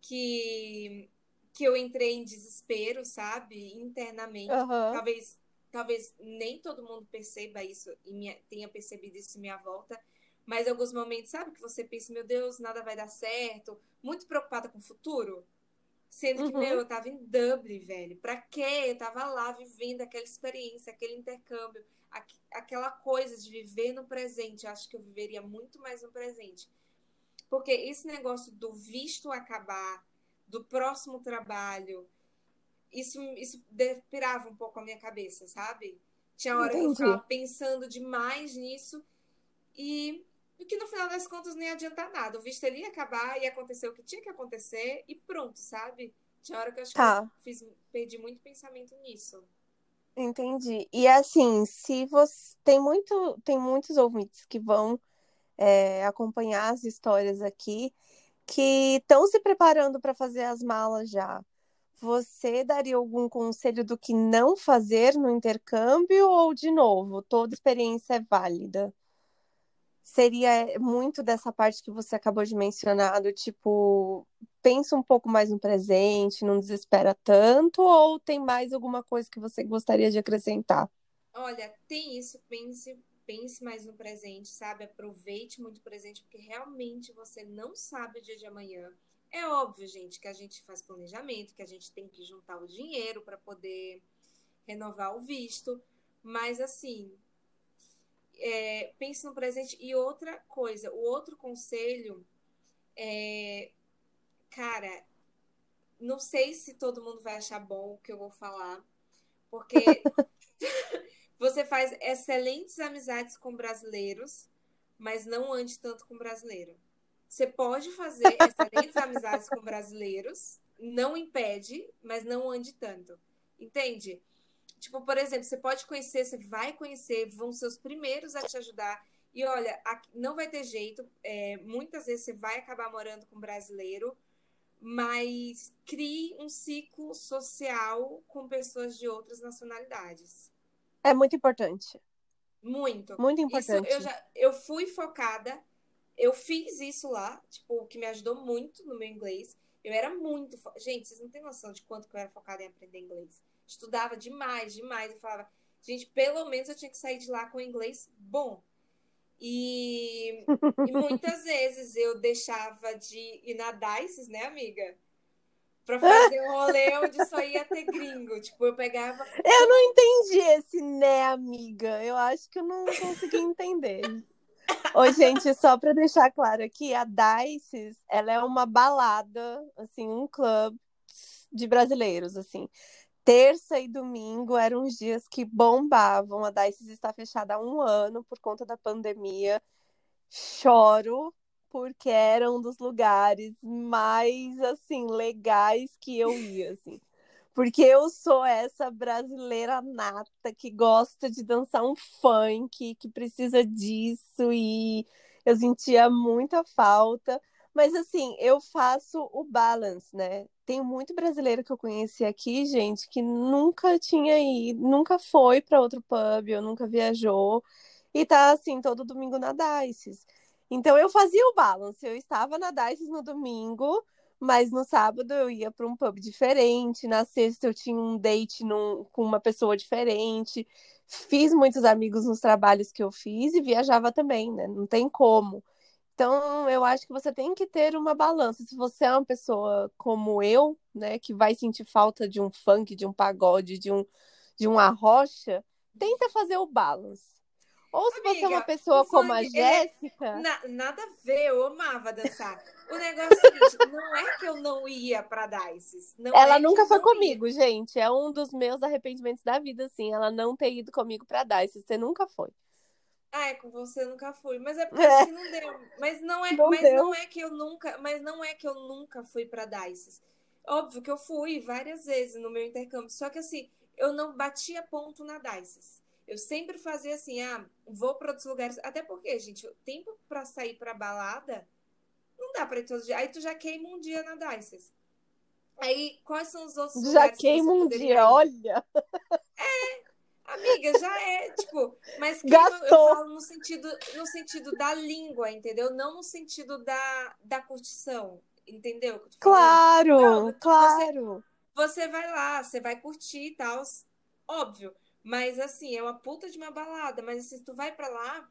que, que eu entrei em desespero, sabe? Internamente. Uhum. Talvez talvez nem todo mundo perceba isso e minha, tenha percebido isso em minha volta, mas alguns momentos, sabe, que você pensa, meu Deus, nada vai dar certo, muito preocupada com o futuro. Sendo que, uhum. meu, eu tava em Dublin, velho. Pra quê? Eu tava lá vivendo aquela experiência, aquele intercâmbio, aqu aquela coisa de viver no presente. Eu acho que eu viveria muito mais no presente. Porque esse negócio do visto acabar, do próximo trabalho, isso, isso pirava um pouco a minha cabeça, sabe? Tinha hora Entendi. que eu ficava pensando demais nisso e que no final das contas nem adianta nada. O visto ele ia acabar e acontecer o que tinha que acontecer e pronto, sabe? Tinha hora que eu acho tá. que eu fiz, perdi muito pensamento nisso. Entendi. E assim, se você. Tem, muito, tem muitos ouvintes que vão é, acompanhar as histórias aqui que estão se preparando para fazer as malas já você daria algum conselho do que não fazer no intercâmbio ou, de novo, toda experiência é válida? Seria muito dessa parte que você acabou de mencionar, do tipo, pensa um pouco mais no presente, não desespera tanto, ou tem mais alguma coisa que você gostaria de acrescentar? Olha, tem isso, pense, pense mais no presente, sabe? Aproveite muito o presente, porque realmente você não sabe o dia de amanhã. É óbvio, gente, que a gente faz planejamento, que a gente tem que juntar o dinheiro para poder renovar o visto, mas assim, é, pense no presente. E outra coisa, o outro conselho é, cara, não sei se todo mundo vai achar bom o que eu vou falar, porque você faz excelentes amizades com brasileiros, mas não ande tanto com brasileiro. Você pode fazer excelentes amizades com brasileiros, não impede, mas não ande tanto. Entende? Tipo, por exemplo, você pode conhecer, você vai conhecer, vão ser os primeiros a te ajudar. E olha, não vai ter jeito, é, muitas vezes você vai acabar morando com brasileiro, mas crie um ciclo social com pessoas de outras nacionalidades. É muito importante. Muito. Muito importante. Isso eu, já, eu fui focada eu fiz isso lá, tipo, o que me ajudou muito no meu inglês. Eu era muito. Gente, vocês não têm noção de quanto que eu era focada em aprender inglês. Estudava demais, demais. Eu falava, gente, pelo menos eu tinha que sair de lá com inglês bom. E, e muitas vezes eu deixava de ir na Dices, né, amiga? Pra fazer um rolê onde só ia ter gringo. Tipo, eu pegava. Eu não entendi esse né, amiga. Eu acho que eu não consegui entender. Oi, gente, só para deixar claro aqui, a Dices, ela é uma balada, assim, um clube de brasileiros, assim. Terça e domingo eram os dias que bombavam. A Dices está fechada há um ano por conta da pandemia. Choro, porque era um dos lugares mais, assim, legais que eu ia, assim. Porque eu sou essa brasileira nata que gosta de dançar um funk, que precisa disso e eu sentia muita falta. Mas assim, eu faço o balance, né? Tem muito brasileiro que eu conheci aqui, gente, que nunca tinha ido, nunca foi para outro pub, ou nunca viajou, e tá assim, todo domingo na Dices. Então eu fazia o balance, eu estava na Dices no domingo, mas no sábado eu ia para um pub diferente, na sexta eu tinha um date num, com uma pessoa diferente. Fiz muitos amigos nos trabalhos que eu fiz e viajava também, né? Não tem como. Então, eu acho que você tem que ter uma balança. Se você é uma pessoa como eu, né, que vai sentir falta de um funk, de um pagode, de um de uma rocha, tenta fazer o balance. Ou se Amiga, você é uma pessoa como a é Jéssica. É... Na, nada a ver, eu amava dançar. O negócio é o seguinte: não é que eu não ia pra Dices. ela é nunca foi comigo, ia. gente. É um dos meus arrependimentos da vida, assim. Ela não ter ido comigo pra Dices. Você nunca foi. Ah, é com você eu nunca fui. Mas é porque é. que não deu. Mas não é, não mas não é que eu nunca. Mas não é que eu nunca fui pra Dices. Óbvio que eu fui várias vezes no meu intercâmbio. Só que assim, eu não batia ponto na Dices. Eu sempre fazia assim, ah, vou para outros lugares. Até porque, gente, o tempo para sair para balada não dá para ir todos os dias. Aí tu já queima um dia na Dices. Aí, quais são os outros já lugares? Já queima um dia, ir? olha. É, amiga, já é, tipo, mas queima, eu falo no sentido, no sentido da língua, entendeu? Não no sentido da, da curtição, entendeu? Claro, não, claro. Você, você vai lá, você vai curtir e tal, óbvio. Mas assim, é uma puta de uma balada. Mas assim, se tu vai para lá,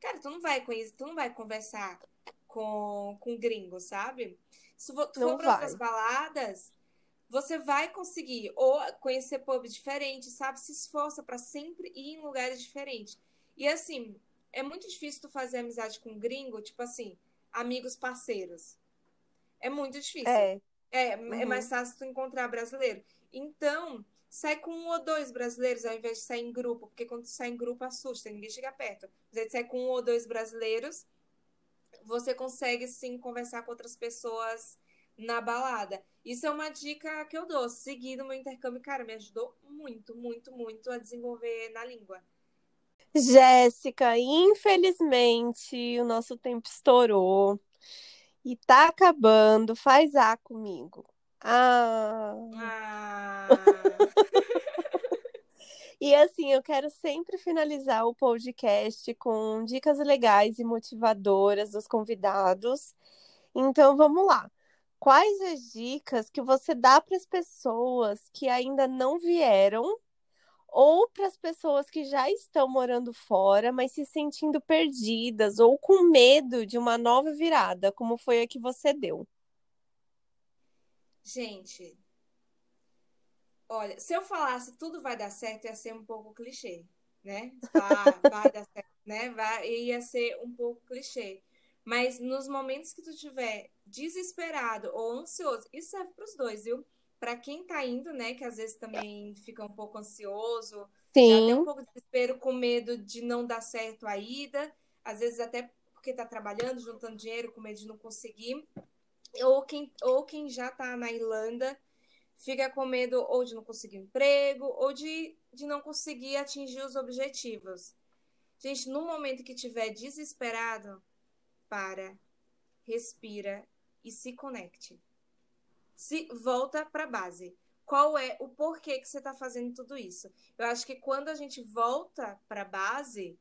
cara, tu não vai conhecer, tu não vai conversar com, com gringo, sabe? Se tu não for para outras baladas, você vai conseguir ou conhecer pubs diferentes, sabe? Se esforça para sempre ir em lugares diferentes. E assim, é muito difícil tu fazer amizade com gringo, tipo assim, amigos parceiros. É muito difícil. É. É, é uhum. é mais fácil tu encontrar brasileiro. Então, sai com um ou dois brasileiros ao invés de sair em grupo, porque quando sai em grupo assusta, ninguém chega perto. Você sai com um ou dois brasileiros, você consegue sim conversar com outras pessoas na balada. Isso é uma dica que eu dou. Seguir no meu intercâmbio, cara, me ajudou muito, muito, muito a desenvolver na língua. Jéssica, infelizmente o nosso tempo estourou e tá acabando. Faz A comigo. Ah. ah. e assim, eu quero sempre finalizar o podcast com dicas legais e motivadoras dos convidados. Então, vamos lá. Quais as dicas que você dá para as pessoas que ainda não vieram ou para as pessoas que já estão morando fora, mas se sentindo perdidas ou com medo de uma nova virada, como foi a que você deu? Gente, olha, se eu falasse tudo vai dar certo, ia ser um pouco clichê, né? Vai, vai dar certo, né? Vai, ia ser um pouco clichê. Mas nos momentos que tu estiver desesperado ou ansioso, isso serve para os dois, viu? Para quem tá indo, né, que às vezes também fica um pouco ansioso, Sim. até um pouco de desespero com medo de não dar certo a ida, às vezes até porque tá trabalhando, juntando dinheiro, com medo de não conseguir ou quem, ou quem já está na Irlanda fica com medo ou de não conseguir emprego ou de, de não conseguir atingir os objetivos. Gente, no momento que tiver desesperado, para, respira e se conecte. Se volta para a base. Qual é o porquê que você está fazendo tudo isso? Eu acho que quando a gente volta para a base,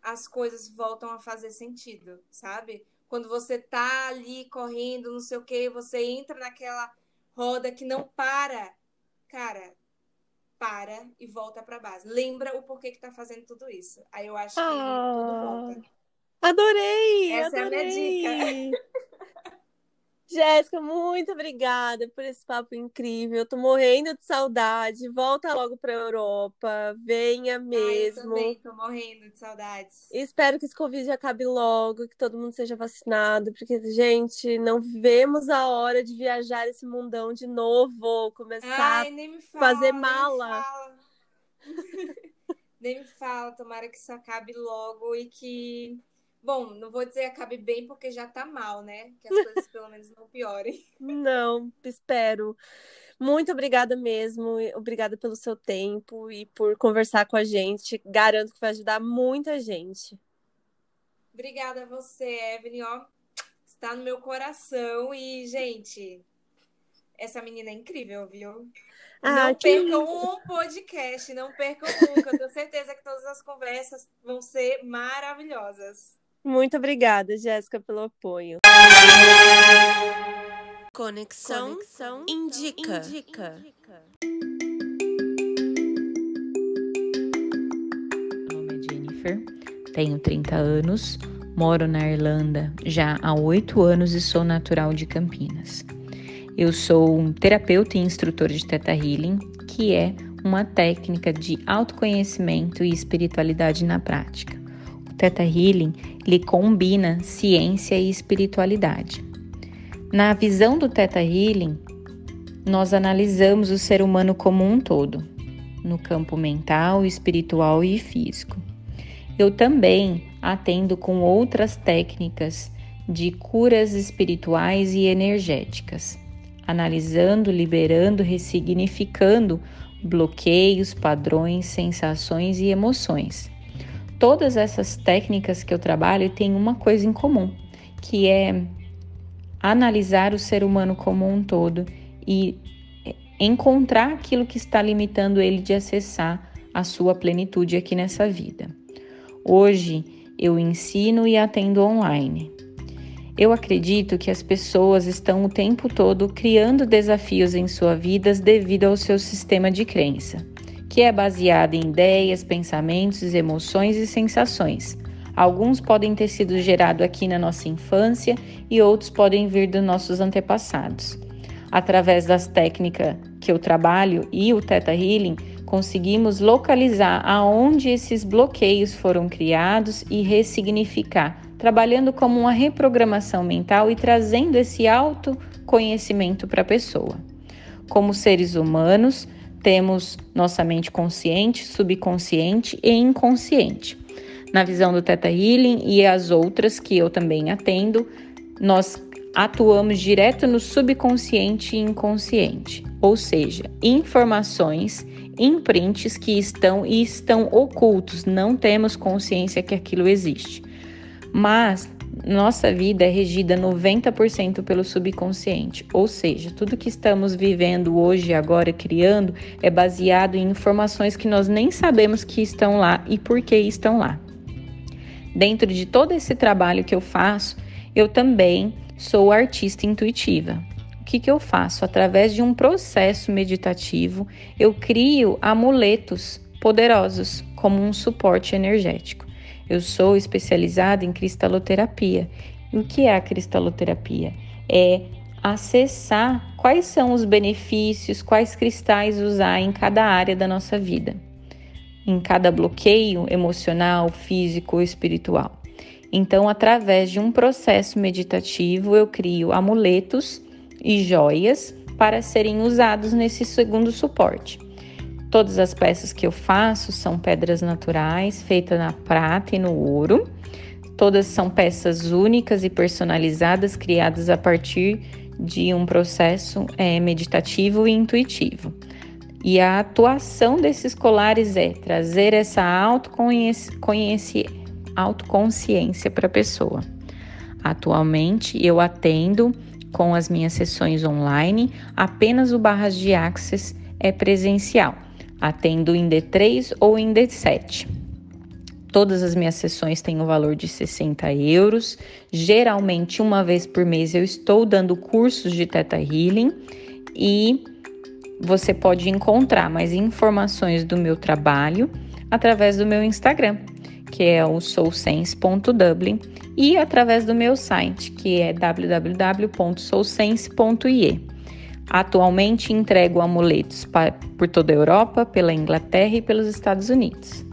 as coisas voltam a fazer sentido, sabe? quando você tá ali correndo, não sei o que, você entra naquela roda que não para, cara, para e volta para base. Lembra o porquê que tá fazendo tudo isso. Aí eu acho que ah, tudo volta. Adorei! Essa adorei. é a minha dica. Jéssica, muito obrigada por esse papo incrível. Eu tô morrendo de saudade. Volta logo para a Europa. Venha mesmo. Ah, eu também tô morrendo de saudades. Espero que esse Covid acabe logo, que todo mundo seja vacinado, porque, gente, não vemos a hora de viajar esse mundão de novo, começar Ai, me fala, fazer mala. Nem me fala. nem me fala, tomara que isso acabe logo e que Bom, não vou dizer acabe bem porque já tá mal, né? Que as coisas pelo menos não piorem. Não, espero. Muito obrigada mesmo. Obrigada pelo seu tempo e por conversar com a gente. Garanto que vai ajudar muita gente. Obrigada a você, Evelyn. Ó, está no meu coração. E, gente, essa menina é incrível, viu? Ah, não percam um podcast, não percam nunca. Eu tenho certeza que todas as conversas vão ser maravilhosas. Muito obrigada, Jéssica, pelo apoio. Conexão, Conexão indica. indica. Meu nome é Jennifer, tenho 30 anos, moro na Irlanda já há oito anos e sou natural de Campinas. Eu sou um terapeuta e instrutor de Theta Healing, que é uma técnica de autoconhecimento e espiritualidade na prática. O Theta Healing ele combina ciência e espiritualidade. Na visão do Theta Healing, nós analisamos o ser humano como um todo, no campo mental, espiritual e físico. Eu também atendo com outras técnicas de curas espirituais e energéticas analisando, liberando, ressignificando bloqueios, padrões, sensações e emoções. Todas essas técnicas que eu trabalho têm uma coisa em comum, que é analisar o ser humano como um todo e encontrar aquilo que está limitando ele de acessar a sua plenitude aqui nessa vida. Hoje eu ensino e atendo online. Eu acredito que as pessoas estão o tempo todo criando desafios em suas vidas devido ao seu sistema de crença, que é baseado em ideias, pensamentos, emoções e sensações. Alguns podem ter sido gerados aqui na nossa infância e outros podem vir dos nossos antepassados. Através das técnicas que eu trabalho e o Theta Healing, conseguimos localizar aonde esses bloqueios foram criados e ressignificar trabalhando como uma reprogramação mental e trazendo esse autoconhecimento para a pessoa. Como seres humanos, temos nossa mente consciente, subconsciente e inconsciente. Na visão do Theta Healing e as outras que eu também atendo, nós atuamos direto no subconsciente e inconsciente, ou seja, informações, imprints que estão e estão ocultos, não temos consciência que aquilo existe. Mas nossa vida é regida 90% pelo subconsciente, ou seja, tudo que estamos vivendo hoje, agora, criando, é baseado em informações que nós nem sabemos que estão lá e por que estão lá. Dentro de todo esse trabalho que eu faço, eu também sou artista intuitiva. O que, que eu faço? Através de um processo meditativo, eu crio amuletos poderosos como um suporte energético. Eu sou especializada em cristaloterapia. E o que é a cristaloterapia? É acessar quais são os benefícios, quais cristais usar em cada área da nossa vida, em cada bloqueio emocional, físico ou espiritual. Então, através de um processo meditativo, eu crio amuletos e joias para serem usados nesse segundo suporte. Todas as peças que eu faço são pedras naturais, feitas na prata e no ouro. Todas são peças únicas e personalizadas, criadas a partir de um processo é, meditativo e intuitivo. E a atuação desses colares é trazer essa autoconsciência para a pessoa. Atualmente eu atendo com as minhas sessões online, apenas o Barras de Access é presencial atendo em D3 ou em D7. Todas as minhas sessões têm o um valor de 60 euros. Geralmente, uma vez por mês, eu estou dando cursos de Teta Healing e você pode encontrar mais informações do meu trabalho através do meu Instagram, que é o soulsense.dublin, e através do meu site, que é www.soulsense.ie. Atualmente entrego amuletos por toda a Europa, pela Inglaterra e pelos Estados Unidos.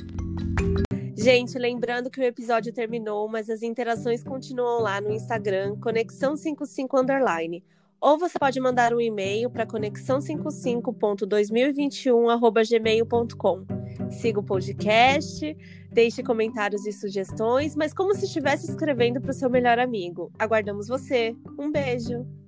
Gente, lembrando que o episódio terminou, mas as interações continuam lá no Instagram, Conexão55 Underline. Ou você pode mandar um e-mail para conexão55.2021.gmail.com. Siga o podcast, deixe comentários e sugestões, mas como se estivesse escrevendo para o seu melhor amigo. Aguardamos você. Um beijo!